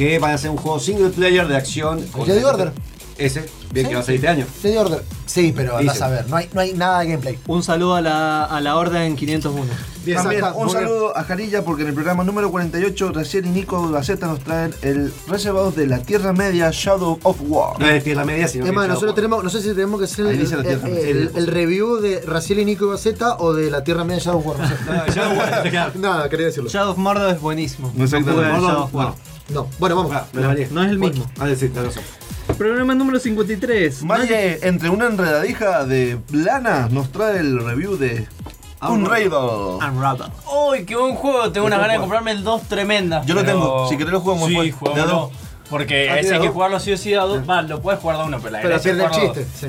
Que van a hacer un juego single player de acción. con- Jedi Order. Ese, bien Sí. que va a salir este año. Jedi Order. Sí, pero andás Dice. a ver, no hay, no hay nada de gameplay. Un saludo a la, a la Orden 501. También Exacto, un muy bien. saludo a Jarilla porque en el programa número 48 Raciel y Nico Gaceta nos traen el reservado de la Tierra Media Shadow of War. No es de Tierra Media, sino Es que más, Shadow nosotros War. tenemos, no sé si tenemos que hacer el, dice la Tierra el- Media. el- el review de Raciel y Nico Gaceta o de la Tierra Media Shadow War. No sé. No, Shadow War, claro. [LAUGHS] Nada, quería decirlo. Shadow of Mordor es buenísimo. No Shadow of War. No, bueno, vamos. Ah, me la varié. No es el mismo. Ah, sí, tenés razón. Programa número 53. Maye, entre una enredadija de plana, nos trae el review de Unravel. Unravel. ¡Uy, qué buen juego! Tengo una ganas de comprarme el 2 tremenda. Yo lo pero- tengo. Si querés lo jugamos Sí, después. De a dos. Porque Ah, ese hay que jugarlo sí o sí a dos. Va, lo puedes jugar de a uno, pero la Pero gracia es pierde el chiste. dos. Sí.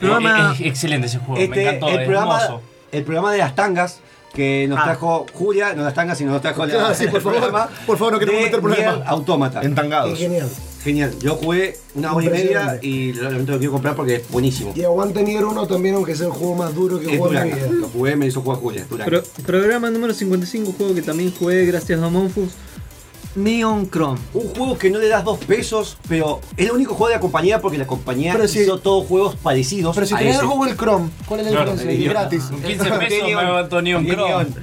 Programa- Eh, eh, excelente ese juego, me Este, encantó, el, es programa, hermoso. el programa de las tangas que nos Ah. trajo Julia, no las tangas, sino nos trajo la, Ah, sí, por el favor, programa por favor, no queremos meter problemas. Nier Automata. Entangados. Qué genial. Genial. Yo jugué una hora y media y realmente lo quiero comprar porque es buenísimo. Y aguante Nier 1 también, aunque sea el juego más duro que jugué en mi Duraca. vida. Lo jugué, me hizo jugar Julia. Pro- programa número 55, juego que también jugué gracias a Monfus. Neon Chrome. Un juego que no le das dos pesos, pero es el único juego de la compañía porque la compañía Pero si- hizo todos juegos parecidos. Pero si tenés ese. Google Chrome, ¿cuál es la Claro, diferencia? Y idiota. gratis. Con 15 pesos me Neon. levanto Neon De Chrome. Neon.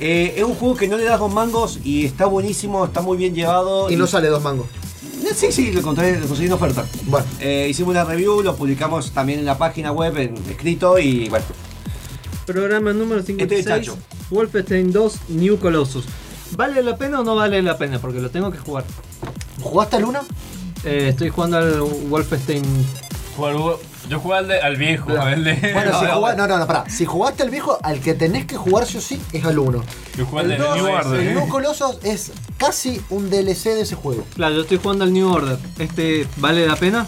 Eh, es un juego que no le das dos mangos y está buenísimo, está muy bien llevado. Y no sale dos mangos. Eh, Sí, sí, lo encontré, lo conseguí en oferta. Bueno. Eh, hicimos una review, lo publicamos también en la página web, en escrito y bueno. Programa número Este 56. Chacho. Wolfenstein 2 New Colossus. ¿Vale la pena o no vale la pena? Porque lo tengo que jugar. ¿Jugaste al 1? Eh, estoy jugando al Wolfenstein. Yo jugué al, de- al viejo, al de. Bueno, si [LAUGHS] No, jugás, no, no, no, pará. Si jugaste al viejo, al que tenés que jugar sí o sí es al 1. Yo jugué al El de 2, New Order. el New Colossus es casi un DLC de ese juego. Claro, yo estoy jugando al New Order. ¿Este vale la pena?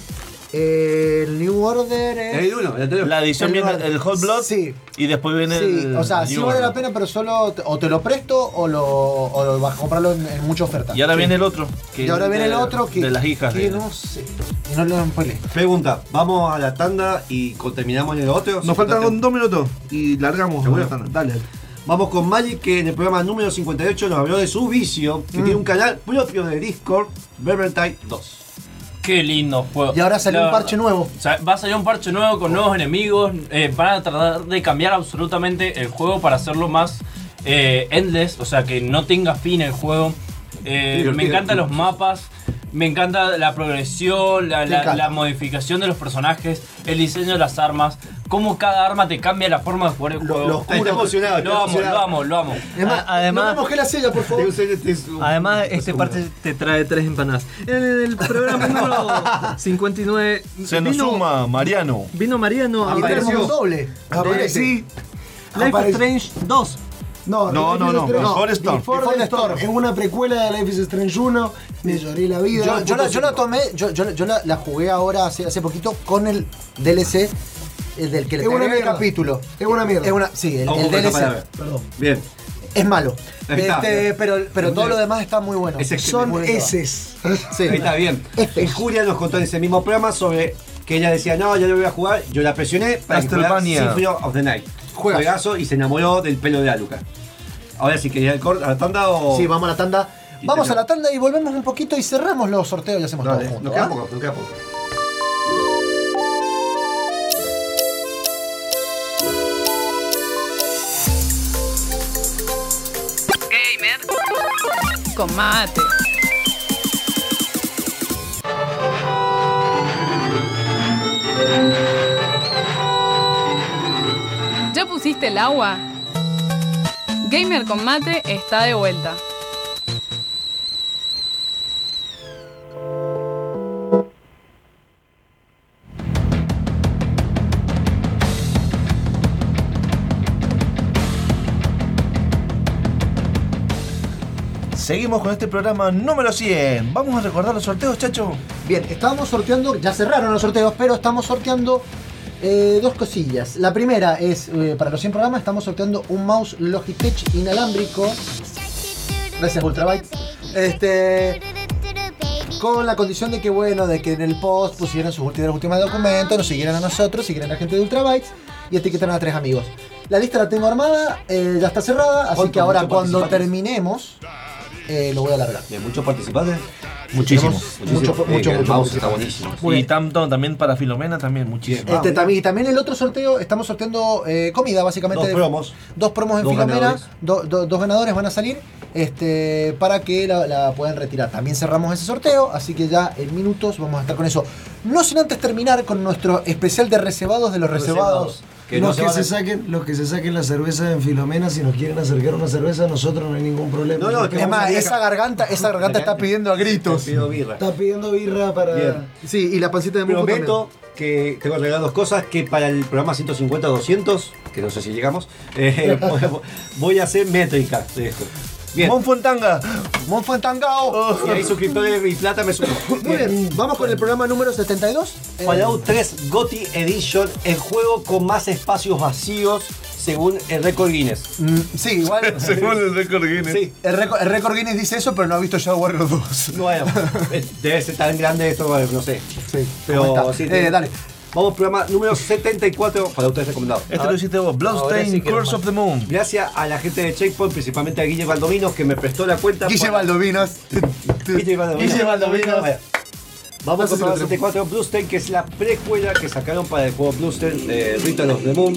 El New Order es. El uno, el anterior. La edición El viene Order. el Hot Blood Sí. y después viene Sí, el. o sea, sí New vale la pena, pero solo te- o te lo presto o lo, o lo vas a comprarlo en, en mucha oferta. Y ahora Sí. viene el otro. que Y ahora viene de- el otro que, De las hijas. que de- no sé. Y no lo spoilé. Pregunta, ¿vamos a la tanda y terminamos en el otro? Nos faltan dos minutos y largamos. ¿Seguro? Dale. dale. Vamos con Magic que en el programa número 58 nos habló de su vicio, que Mm. tiene un canal propio de Discord, Vermintide 2. Qué lindo juego. Y ahora salió La un parche nuevo. O sea, va a salir un parche nuevo con nuevos enemigos. eh, van a tratar de cambiar absolutamente el juego para hacerlo más eh, endless. O sea, que no tenga fin el juego. Eh, me encantan los mapas. Me encanta la progresión, la, la- la modificación de los personajes, el diseño de las armas, cómo cada arma te cambia la forma de jugar el juego. lo Está emocionado, está Lo amo, emocionado. lo amo, lo amo. Es más, A- además- no mojé la silla, por favor. Además, este parte te trae tres empanadas. En el programa [LAUGHS] número 59 Se nos vino, suma Mariano. vino Mariano a Y tenemos hablar un doble. Aparece. sí, Life is Aparece. Strange 2. No, No, no, no, Before Storm. Before Before the the Storm. Storm. Es una precuela de Life is Strange 1. Me lloré la vida. Yo, yo la, yo la tomé, yo, yo, yo la, la jugué ahora hace, hace poquito con el DLC el del que le Es una el mierda. capítulo. Es una mierda. Es una, sí, el, el DLC. Perdón. Bien. Es malo. Este, pero pero todo lo demás está muy bueno. Es Son eses. Sí. Ahí está bien. Este. Julia nos contó en ese mismo programa sobre que ella decía, no, ya lo voy a jugar. Yo la presioné para que. Symphony of the Night. Juegazo. Juegazo y se enamoró del pelo de Aluca. Ahora sí, quería el corte a la tanda o. Sí, vamos a la tanda. Y Vamos a la tanda y volvemos un poquito y cerramos los sorteos y hacemos Dale, todo juntos. nos queda ¿ah? poco, nos queda poco. Con mate. Pusiste el agua? Gamer con mate está de vuelta. Seguimos con este programa número 100. Vamos a recordar los sorteos, chacho. Bien, estábamos sorteando, ya cerraron los sorteos, pero estamos sorteando eh, dos cosillas. La primera es, eh, para los 100 programas, estamos sorteando un mouse Logitech inalámbrico. Gracias, Ultrabyte. Este. Con la condición de que, bueno, de que en el post pusieran sus últimos, últimos documentos, nos siguieran a nosotros, siguieran a la gente de Ultrabytes y etiquetaran a tres amigos. La lista la tengo armada, eh, ya está cerrada, así que ahora ¿Muchos cuando terminemos, eh, lo voy a alargar. Bien, muchos participantes. Muchísimos. Tenemos Mucho, mucho, está buenísimo. Y tanto también para Filomena, también muchísimo. Este, también, y también el otro sorteo, estamos sorteando eh, comida, básicamente. Dos de- promos. Dos promos en Dos Filomena. ganadores. do- do- dos ganadores van a salir este, para que la, la puedan retirar. También cerramos ese sorteo, así que ya en minutos vamos a estar con eso. No sin antes terminar con nuestro especial de reservados de los reservados. Que no los, se que van a- se saquen, los que se saquen la cerveza en Filomena, si nos quieren acercar una cerveza, nosotros no hay ningún problema. No, no, Es más, a- esa garganta, esa garganta está pidiendo a gritos. Pido birra. Está pidiendo birra para. Bien. Sí, y la pancita de Mufu Prometo que tengo que arreglar dos cosas, que para el programa 150-200, que no sé si llegamos, eh, voy- [LAUGHS] voy a hacer métrica de esto. Bien. Monfontanga. también. Monfuentangao. Y ahí suscriptores y plata me sumo. Muy bien, vamos con el programa número 72. Eh, Fallout 3 GOTY Edition, el juego con más espacios vacíos según el récord Guinness. mm, sí, igual. [LAUGHS] Según el récord Guinness. Sí. El récord, Guinness dice eso, pero no ha visto Shadow Warrior 2. Bueno, [LAUGHS] eh, debe ser tan grande esto, no sé. Sí, Pero Eh, dale. Vamos, programa número 74 para ustedes recomendados. Este lo hiciste vos, Bloodstained Curse of the Moon. Gracias a la gente de Checkpoint, principalmente a Guille Valdominos, que me prestó la cuenta. Guille para- Valdovinos. Guille Valdominos. Guille Valdominos. Vaya. Vamos No sé con si la 74 Bluestain, que es la precuela que sacaron para el juego Bluestain eh, Return of the Moon,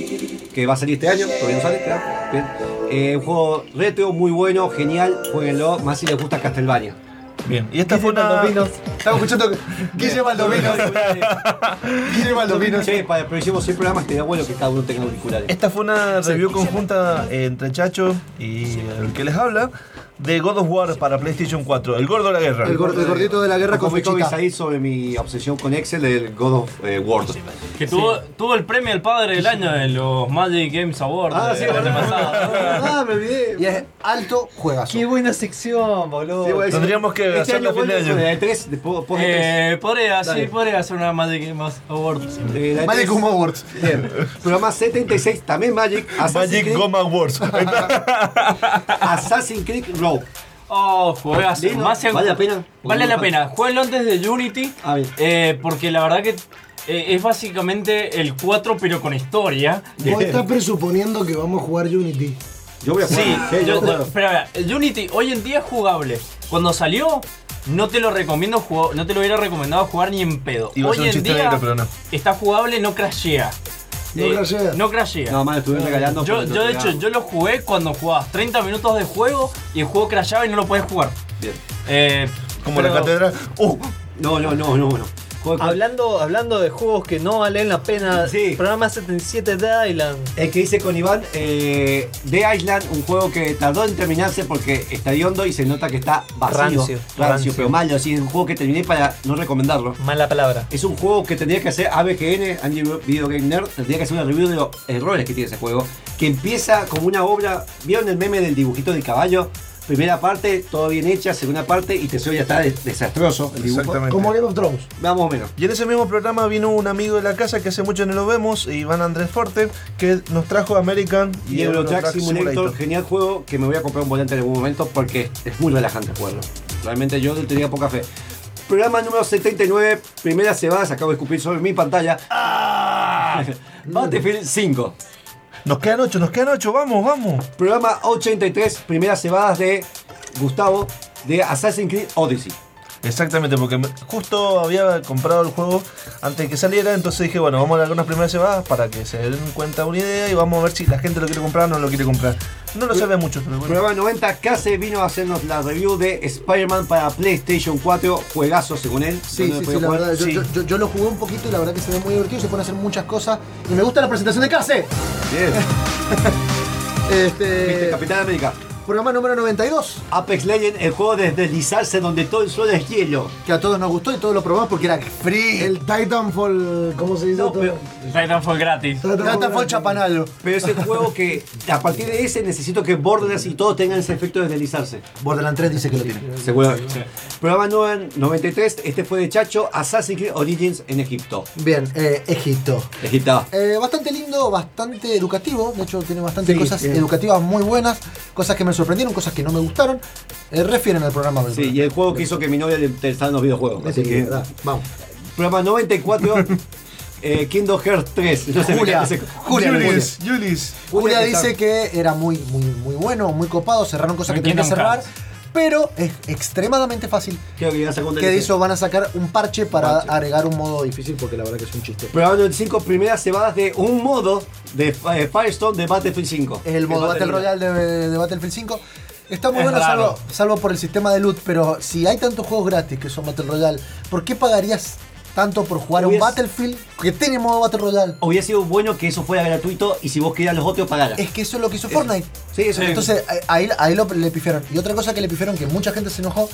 que va a salir este año, todavía no sale, claro. Bien. Eh, un juego retro, muy bueno, genial, jueguenlo, más si les gusta Castlevania. Bien, y esta fue una. Estamos escuchando que- Guille Valdovinos. Guille [LAUGHS] Valdovinos. Che, para pero hicimos 100 programas, estaría bueno que cada uno tenga auriculares. Esta fue una review conjunta entre Chacho y el que les habla de God of War para PlayStation 4. El gordo de la guerra. El gordo- el gordito de la guerra con fichita. Said sobre mi obsesión con Excel del God of eh, War. Que tuvo, tuvo el premio al padre del año en los Magic Games Awards. Ah, de- sí, del año verdad. pasado. Ah, me olvidé. Y es alto juegazo. Qué buena sección, boludo. Sí, Tendríamos que este hacerlo año fin de vuelve año. con el E3, después post E3. Eh, podría, sí, Dale. podría hacer una Magic Games Awards. Eh, la Magic E3. Gum Awards. Bien. Programa 76, también Magic. Assassin's Magic Creed, Goma Wars. [LAUGHS] Assassin's Creed Oh, juegas. Lindo. Más en- ¿Vale la pena? Vale la pena. Jueguenlo antes de Unity. Ah, eh, porque la verdad que eh, es básicamente el 4 pero con historia. Vos estás presuponiendo que vamos a jugar Unity. Yo voy a jugar. Sí, Sí, yo- yo juego. pero a ver, el Unity hoy en día es jugable. Cuando salió, no te lo recomiendo jugar, no te lo hubiera recomendado jugar ni en pedo. Iba a hoy ser un en chiste día negro, pero no. está jugable, no crashea. No crashea. No crashea. No, man, estuve regalando. Yo, de hecho, yo lo jugué cuando jugabas 30 minutos de juego y el juego crashaba y no lo podías jugar. Bien. Eh, Como la catedral. ¡Uh! No, no, no, no, no. Hablando, hablando de juegos que no valen la pena, Sí. programa 77 de Island. El que hice con Iván, eh, The Island, un juego que tardó en terminarse porque está hondo y se nota que está vacío. Rancio, Rancio, rancio. pero malo. Así es un juego que terminé para no recomendarlo. Mala palabra. Es un juego que tendría que hacer ABGN, Andy Video Game Nerd, tendría que hacer una review de los errores que tiene ese juego. Que empieza como una obra. ¿Vieron el meme del dibujito del caballo? Primera parte, todo bien hecha, segunda parte, y tercero ya está des- desastroso el dibujo. Exactamente. Como Game of Thrones. Más o menos. Y en ese mismo programa vino un amigo de la casa que hace mucho no lo vemos, Iván Andrés Forte, que nos trajo American Y Eurotrack Simulator, genial juego que me voy a comprar un volante en algún momento porque es muy relajante jugarlo. Realmente yo le tenía poca fe. Programa número 79, primeras cebadas, acabo de escupir sobre mi pantalla. [LAUGHS] Battlefield 5. Nos quedan ocho, nos quedan ocho, vamos, vamos. Programa 83, primeras cebadas de Gustavo de Assassin's Creed Odyssey. Exactamente, porque justo había comprado el juego antes de que saliera, entonces dije, bueno, vamos a dar algunas primeras cebadas para que se den cuenta una idea y vamos a ver si la gente lo quiere comprar o no lo quiere comprar. No lo sabe mucho, pero bueno. Programa 90, Case vino a hacernos la review de Spider-Man para PlayStation 4, juegazo según él. Sí, ¿Dónde sí, la verdad. Yo, Sí. yo- yo- yo lo jugué un poquito y la verdad que se ve muy divertido. Se pueden hacer muchas cosas. Y me gusta la presentación de Case. Bien. [LAUGHS] Este. Capitán América. Programa número 92. Apex Legends, el juego de deslizarse donde todo el suelo es hielo. Que a todos nos gustó y todos lo probamos porque era free. El Titanfall, ¿cómo se dice? No, todo? pero- Titanfall gratis. Titanfall Chapanalo. Pero es el juego que a partir de ese necesito que Borderlands y todos tengan ese efecto de deslizarse. Borderlands 3 dice que lo tiene. Seguramente. Programa 9, 93, este fue de Chacho, Assassin's Creed Origins en Egipto. Bien, eh, Egipto. Egipto. Eh, bastante lindo, bastante educativo. De hecho, tiene bastantes Sí, cosas bien. educativas muy buenas, cosas que me sorprendieron, cosas que no me gustaron. Eh, refieren al programa. Sí, programa. y el juego que hizo que mi novia le interesaran los videojuegos. Así Sí, que. verdad. Vamos. Programa 94, [LAUGHS] eh, Kingdom Hearts 3. No sé, me [LAUGHS] Julia, Julia, Julis, dice que era muy, muy, muy bueno, muy copado, cerraron cosas que En tenían que cerrar. Pero es extremadamente fácil. Creo que Que de eso van a sacar un parche para Parche. agregar un modo difícil, porque la verdad que es un chiste. Programa 95, primeras cebadas de un modo de eh, Firestone de Battlefield 5. El modo Battle Royale de, de Battlefield 5 está muy Es bueno, salvo por el sistema de loot, pero si hay tantos juegos gratis que son Battle Royale, ¿por qué pagarías tanto por jugar un Hubies- Battlefield que tiene modo Battle Royale? Hubiera sido bueno que eso fuera gratuito y si vos querías los otros pagaras. Es que eso es lo que hizo Fortnite. Sí, eso. Entonces eh, ahí, ahí lo, le pifiaron. Y otra cosa que le pifiaron, que mucha gente se enojó,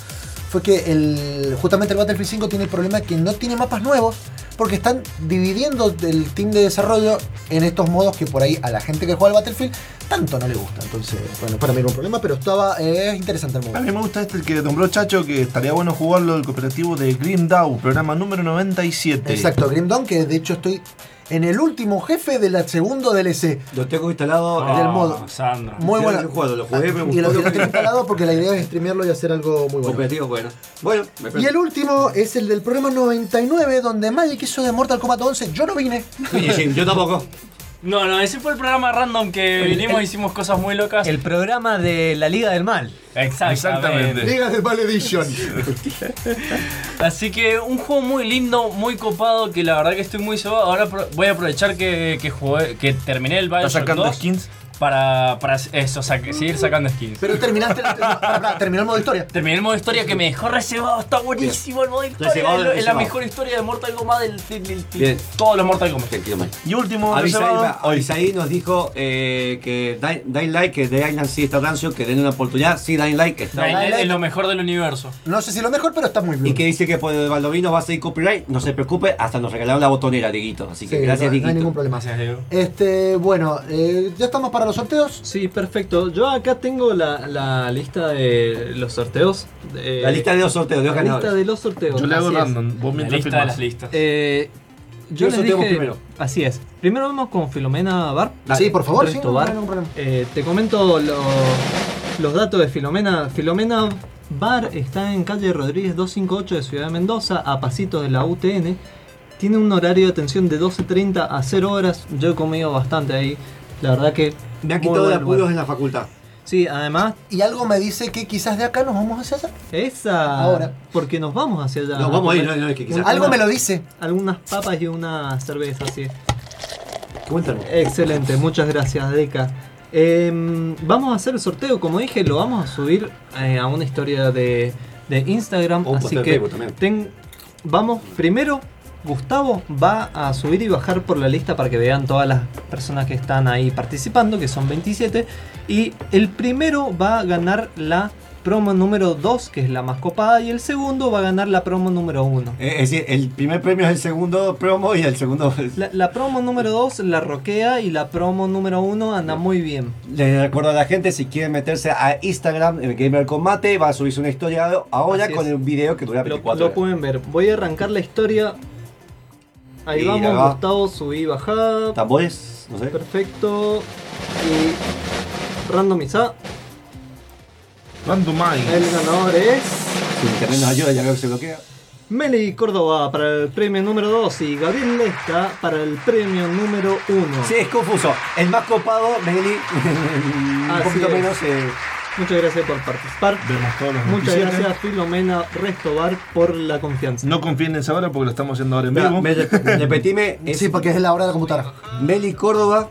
fue que el, justamente el Battlefield 5 tiene el problema que no tiene mapas nuevos, porque están dividiendo el team de desarrollo en estos modos que por ahí a la gente que juega al Battlefield tanto no le gusta. Entonces, bueno, para mí era un problema, pero estaba eh, es interesante el A modo. mí me gusta este que nombró Chacho, que estaría bueno jugarlo, el cooperativo de Grim Dawn, programa número 97. Exacto, Grim Dawn, que de hecho estoy en el último jefe del segundo DLC. Lo tengo instalado del modo. Sandro. Muy bueno. lo jugué, me y gustó. lo, y lo tengo instalado porque la idea es streamearlo y hacer algo muy bueno. Cooperativo, bueno. Bueno, me Y el último es el del programa 99, donde Magic hizo de Mortal Kombat 11. Yo no vine. Sí, sí, yo tampoco. No, no, ese fue el programa random que El- vinimos el- e hicimos cosas muy locas. El programa de la Liga del Mal. Exactamente. Liga de Malediction. [LAUGHS] Así que un juego muy lindo, muy copado, que la verdad que estoy muy cebado. Ahora voy a aprovechar que, que jugué, que terminé el Bioshock sacando 2 skins? Para, para eso, sac- seguir sacando skins. Pero terminaste. [LAUGHS] pará, terminó el modo historia. Terminé el modo historia que me dejó reservado, está buenísimo el modo historia. Reservado, Es, la mejor historia de Mortal Kombat del, del- del- Bien. todos los Mortal Kombat. Y último, Avisaí, nos dijo eh, que Dying Light, que The Island sí está rancio, que den una oportunidad. Sí, Dying Light está Dying Light es lo mejor del universo. No sé si lo mejor, pero está muy bien. Y que dice que por el Baldovino va a seguir copyright, no se preocupe, hasta nos regalaron la botonera, Dieguito. Así que Sí, gracias, no, no hay ningún problema. Gracias, Diego. Este, bueno, eh, ya estamos para los sorteos. Sí, perfecto. Yo acá tengo la, la lista de los sorteos. Eh, La lista de los sorteos, de los La ganadores. lista de los sorteos. Yo le hago así es. random. Vos La mientras lista de filmás. las listas. Eh, yo les sorteamos dije, primero. así es. Primero vamos con Filomena Bar. Sí, por favor, Resto sí, no, Bar. no hay ningún problema. Eh, te comento lo- los datos de Filomena. Filomena Bar está en calle Rodríguez 258 de Ciudad de Mendoza, a pasitos de la UTN. Tiene un horario de atención de 12.30 a 0 horas. Yo he comido bastante ahí. La verdad que. Me han muy quitado de lugar. apuros en la facultad. Sí, además, Y algo me dice que quizás de acá nos vamos hacia allá. esa. Ahora. Porque nos vamos hacia allá. No, vamos a ir, no, no, es que quizás. Algo me lo dice. Algunas papas y una cerveza, sí. Cuéntanos. Excelente, muchas gracias, Deca. Em, vamos a hacer el sorteo, como dije, lo vamos a subir eh, a una historia de, de Instagram. Así que ten- vamos, primero, Gustavo va a subir y bajar por la lista para que vean todas las personas que están ahí participando, que son 27. Y el primero va a ganar la promo número 2, que es la más copada, y el segundo va a ganar la promo número 1. Eh, es decir, el primer premio es el segundo promo y el segundo. La, la promo número 2 la roquea y la promo número 1 anda muy bien. Les recuerdo a la gente, si quieren meterse a Instagram, en Gamer Combate, va a subirse una historia ahora Así con es. un video que dura Lo, 24 lo horas. pueden ver. Voy a arrancar la historia. Ahí vamos, va. Gustavo, subí, bajá. Tambores, no sé. Perfecto. Y randomizá. Randomize. El ganador es. Si internet nos ayuda, ya veo que se bloquea. Meli Córdoba para el premio número 2 y Gabriel Lesta para el premio número 1. Sí, es confuso. El más copado, Meli, [LAUGHS] un Así poquito es. menos. eh, Muchas gracias por participar. Vemos todos los Muchas 27. gracias Filomena Restobar por la confianza. No confíen en esa hora porque lo estamos haciendo ahora en vivo. me- [LAUGHS] repetime, es Sí, porque es la hora de la computadora. Meli Córdoba.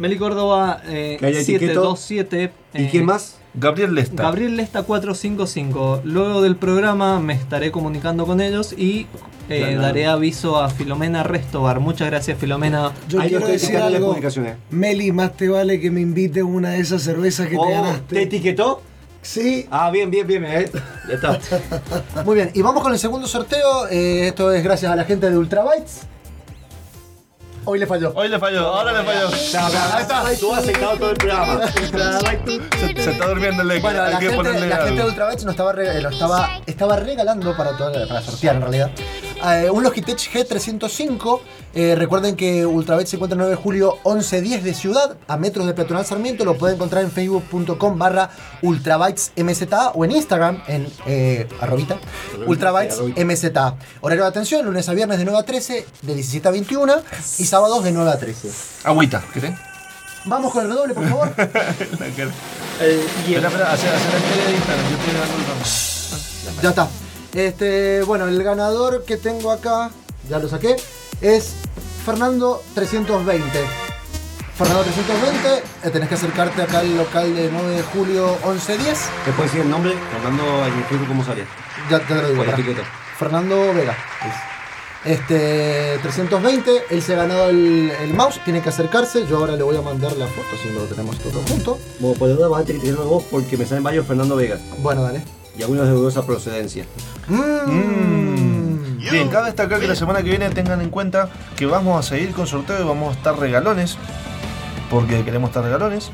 Meli Córdoba eh, Que haya etiquetó. 727. ¿Y eh, quién más? Gabriel Lesta. Gabriel Lesta 455. Luego del programa me estaré comunicando con ellos y eh, Claro. daré aviso a Filomena Restobar. Muchas gracias Filomena. Yo Ahí lo quiero estoy decir etiquetando en las algo. Meli, más te vale que me invites una de esas cervezas que te Oh, ¿Te ganaste. etiquetó? Sí. Ah, bien, bien, bien. eh. Ya está. [LAUGHS] Muy bien, y vamos con el segundo sorteo. Eh, esto es gracias a la gente de Ultrabytes. Hoy le falló. Hoy le falló, ahora le falló. Ahí está. Tú has aceptado todo el programa. Se, se está durmiendo el Bueno, hay la que gente, la gente de algo. Ultrabytes nos estaba, re- lo estaba, estaba regalando para, todo- para sortear en realidad. Eh, un Logitech G305. Eh, recuerden que Ultrabytes se encuentra el 9 de julio 1110 de Ciudad, a metros de Peatonal Sarmiento. Lo pueden encontrar en facebook.com barra ultrabytesmza o en Instagram en eh, arrobita ultrabytesmza. Horario de atención, lunes a viernes de 9 a 13, de 17 a 21 y sábados de 9 a 13. Agüita, ¿querés? Vamos con el redoble, por favor. [LAUGHS] La cara. Espera, espera, hacer, hacer la historia de Instagram. Yo estoy dando el. Ya está. Este, bueno, el ganador que tengo acá, ya lo saqué, es Fernando 320. Fernando 320, eh, tenés que acercarte acá al local de 9 de julio 1110. ¿Te puedes decir el nombre? Fernando en el Facebook, ¿cómo salía? Ya te lo digo. Etiqueta. Fernando Vega. Este, 320, él se ha ganado el, el mouse, tiene que acercarse. Yo ahora le voy a mandar la foto si lo tenemos todo junto. Bueno, por ahora vas a tener que vos porque me salen varios Fernando Vega. Bueno, dale. Y algunos de dudosa procedencia. Mm. Bien, cabe destacar que la semana que viene tengan en cuenta que vamos a seguir con sorteo y vamos a estar regalones. Porque queremos estar regalones.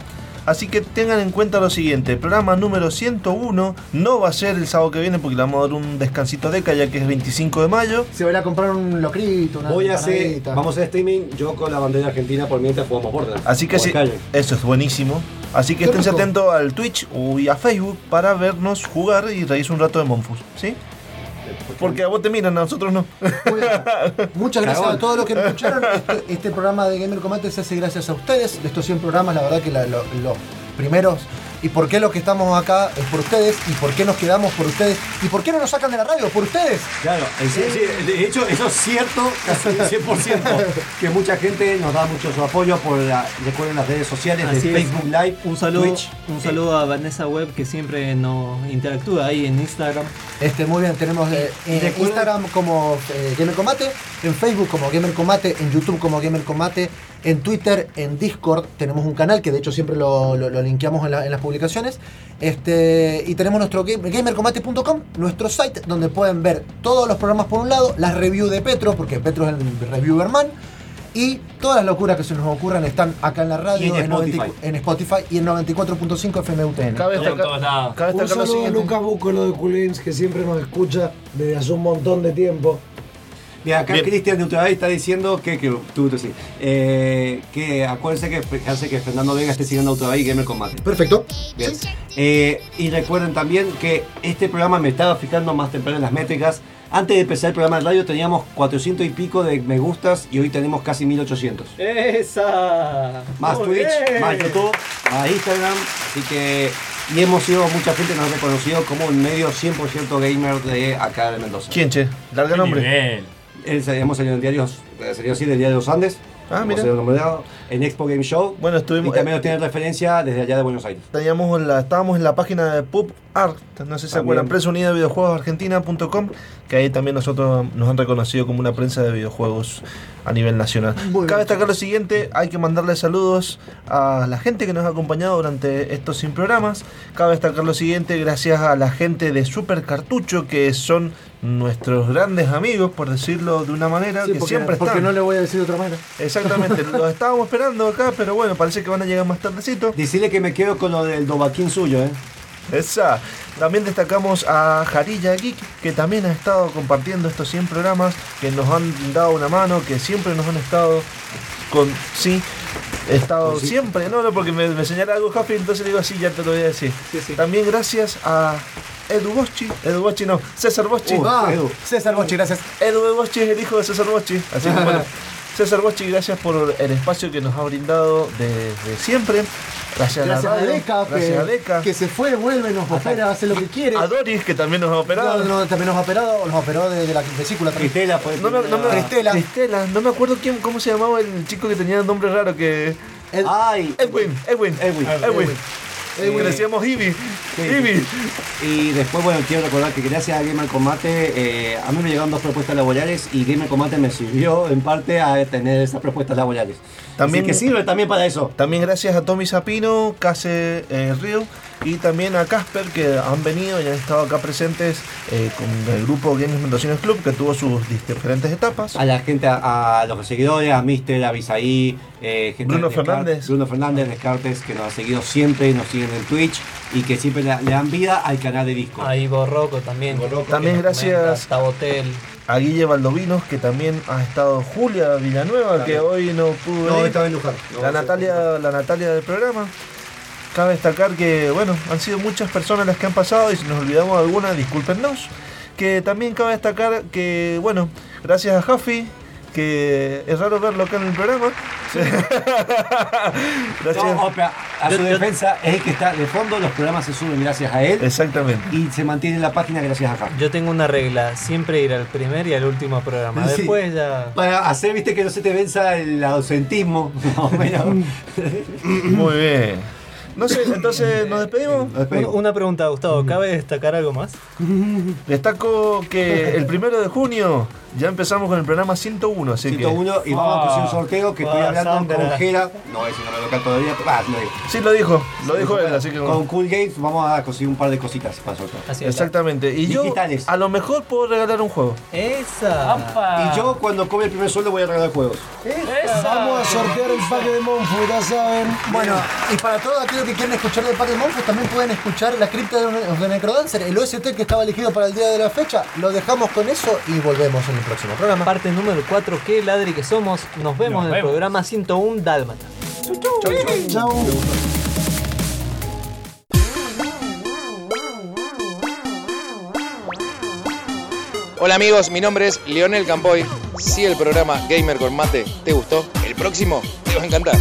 Así que tengan en cuenta lo siguiente, el programa número 101 no va a ser el sábado que viene porque le vamos a dar un descansito de ya que es 25 de mayo. Se va a ir a comprar un locrito, una Voy a hacer, empanadita. vamos a hacer streaming yo con la bandera argentina por mientras jugamos Borderlands. Así que sí, eso es buenísimo. Así que Qué estén rico. atentos al Twitch y a Facebook para vernos jugar y reírse un rato de Monfus, ¿sí? Porque a vos te miran, a nosotros no. [LAUGHS] Muchas gracias a todos los que nos escucharon. Este, este programa de Gamer Combate se hace gracias a ustedes. De estos 100 programas, la verdad que la- lo- los primeros. ¿Y por qué los que estamos acá es por ustedes? ¿Y por qué nos quedamos por ustedes? ¿Y por qué no nos sacan de la radio? Por ustedes. Claro, en sí- sí, de hecho eso es cierto, casi 100%, [LAUGHS] que mucha gente nos da mucho su apoyo por la, recuerden las redes sociales Así de es. Facebook Live, Un saludo, Twitch. un saludo a Vanessa Webb que siempre nos interactúa ahí en Instagram. Este, muy bien, tenemos eh, en Instagram como eh, Gamer Combate, en Facebook como Gamer Combate, en YouTube como Gamer Combate, en Twitter, en Discord tenemos un canal que de hecho siempre lo, lo- lo linkeamos en, la- en las publicaciones. Este, y tenemos nuestro game- gamercombate.com, nuestro site donde pueden ver todos los programas por un lado, las reviews de Petro, porque Petro es el reviewer man. Y todas las locuras que se nos ocurran están acá en la radio, en 90 Spotify. en Spotify y en 94.5 FMUTN. Cabe en Un destacar lo saludo a. Lucas Búcolo de Culins que siempre nos escucha desde hace un montón de tiempo. Mira, acá. Cristian de Ultraday está diciendo que, que tú, tú sí, eh, que acuérdense que hace que Fernando Vega esté siguiendo a Ultraday y Gamer Combate. Perfecto. Bien. Eh, y recuerden también que este programa me estaba fijando más temprano en las métricas. Antes de empezar el programa de radio teníamos 400 y pico de me gustas y hoy tenemos casi 1800. ¡Esa! Más Muy Twitch, bien. más YouTube, más Instagram. Así que. Y hemos sido, mucha gente nos ha reconocido como un medio 100% gamer de acá de Mendoza. ¿Quién, che? Larga nombre. nivel. El- hemos salido en diarios, eh, salido así del Diario de los Andes. Ah, mira. nombrado en Expo Game Show. Bueno, Y estuvimos. también eh, nos tienen referencia desde allá de Buenos Aires. Teníamos la, estábamos en la página de Pub Art, no sé si se También. acuerdan, Prensa Unida de Videojuegos Argentina.com, que ahí también nosotros nos han reconocido como una prensa de videojuegos a nivel nacional. Muy Cabe bien, destacar lo siguiente, hay que mandarle saludos a la gente que nos ha acompañado durante estos 100 programas. Cabe destacar lo siguiente, gracias a la gente de Super Cartucho, que son nuestros grandes amigos, por decirlo de una manera, Sí, que porque, siempre porque están. no le voy a decir de otra manera. Exactamente, [LAUGHS] los estábamos esperando acá, pero bueno, parece que van a llegar más tardecito. Decirle que me quedo con lo del Dobaquín suyo, ¿eh? Esa. También destacamos a Jarilla Geek, que también ha estado compartiendo estos 100 programas, que nos han dado una mano, que siempre nos han estado con. Sí, he estado sí. siempre, no, no, porque me, me señala algo Jafi, entonces le digo así, ya te lo voy a decir. También gracias a Edu Boschi, Edu Boschi no, César Boschi. Uh, Ah, Edu. César Bochi, gracias. Edu Boschi es el hijo de César Boschi. Así que [LAUGHS] bueno, César Boschi, gracias por el espacio que nos ha brindado desde siempre. Gracias, Gracias a la radio, Deca, gracias que, a Deca. que se fue, vuelve, nos opera, hace lo que quiere. A Doris, que también nos ha operado. No, no, también nos ha operado, nos operó de, de la vesícula. también. Cristela, pues. No Cristela. Cristela, no me acuerdo quién, cómo se llamaba el chico que tenía el nombre raro que. Ed- Ay, Edwin, Edwin, Edwin. Edwin. Edwin. Que le decíamos Ivy. Sí. Y después, bueno, quiero recordar que gracias a Gamer Combate, eh, a mí me llegaron dos propuestas laborales y Gamer Combate me sirvió en parte a tener esas propuestas laborales. También- Así que sirve también para eso. También gracias a Tommy Zapino, Case eh, Río y también a Casper que han venido y han estado acá presentes eh, con el grupo Games Mendocinos Club que tuvo sus diferentes etapas. A la gente, a, a los seguidores, a Mister, a Bisaí, eh, gente Bruno de Descartes, Fernández. Bruno Fernández, Descartes, que nos ha seguido siempre, nos siguen en Twitch y que siempre le, le dan vida al canal de Discord. Ahí Borroco también. Borroco, También que nos gracias- comenta, Tabotel. A Guille Valdovinos que también ha estado Julia Villanueva que hoy no pudo No, estaba en Luján. No, la Natalia, la Natalia del programa. Cabe destacar que, bueno, han sido muchas personas las que han pasado y si nos olvidamos de alguna, discúlpenos. Que también cabe destacar que, bueno, gracias a Jafi, que es raro verlo acá en el programa. [LAUGHS] gracias. No, pero a su yo- defensa es que está de fondo, los programas se suben gracias a él Exactamente. y se mantiene en la página gracias a Javi. Yo tengo una regla, siempre ir al primer y al último programa. Sí. Después ya... Para hacer, viste, que no se te venza el ausentismo. [LAUGHS] más o menos. [LAUGHS] Muy bien. No sé, entonces [LAUGHS] nos despedimos. Nos despedimos. Una pregunta, Gustavo, ¿cabe destacar algo más? Destaco que el primero de junio Ya empezamos con el programa 101, así 101 que. y vamos a conseguir un sorteo que estoy Ah, hablando con Jera. No a decir nombre local todavía. Ah, lo. Sí, lo dijo, lo dijo él, así que. Con Cool Games vamos a conseguir un par de cositas para sortear. Exactamente. Y yo, Digitales. a lo mejor puedo regalar un juego. Esa. Y yo cuando cobre el primer sueldo voy a regalar juegos. Vamos a sortear el pack de Monfu, ya saben. Bueno, y para todos aquellos que quieren escuchar del Parque Monfus, también pueden escuchar la cripta de, de Necrodancer, el OST que estaba elegido para el día de la fecha. Lo dejamos con eso y volvemos en el próximo programa. Parte número 4, qué ladri que somos. Nos vemos Nos en el vemos. programa 101 Dálmata. Chau. Hola amigos, mi nombre es Leonel Campoy. Si el programa Gamer con Mate te gustó, el próximo te va a encantar.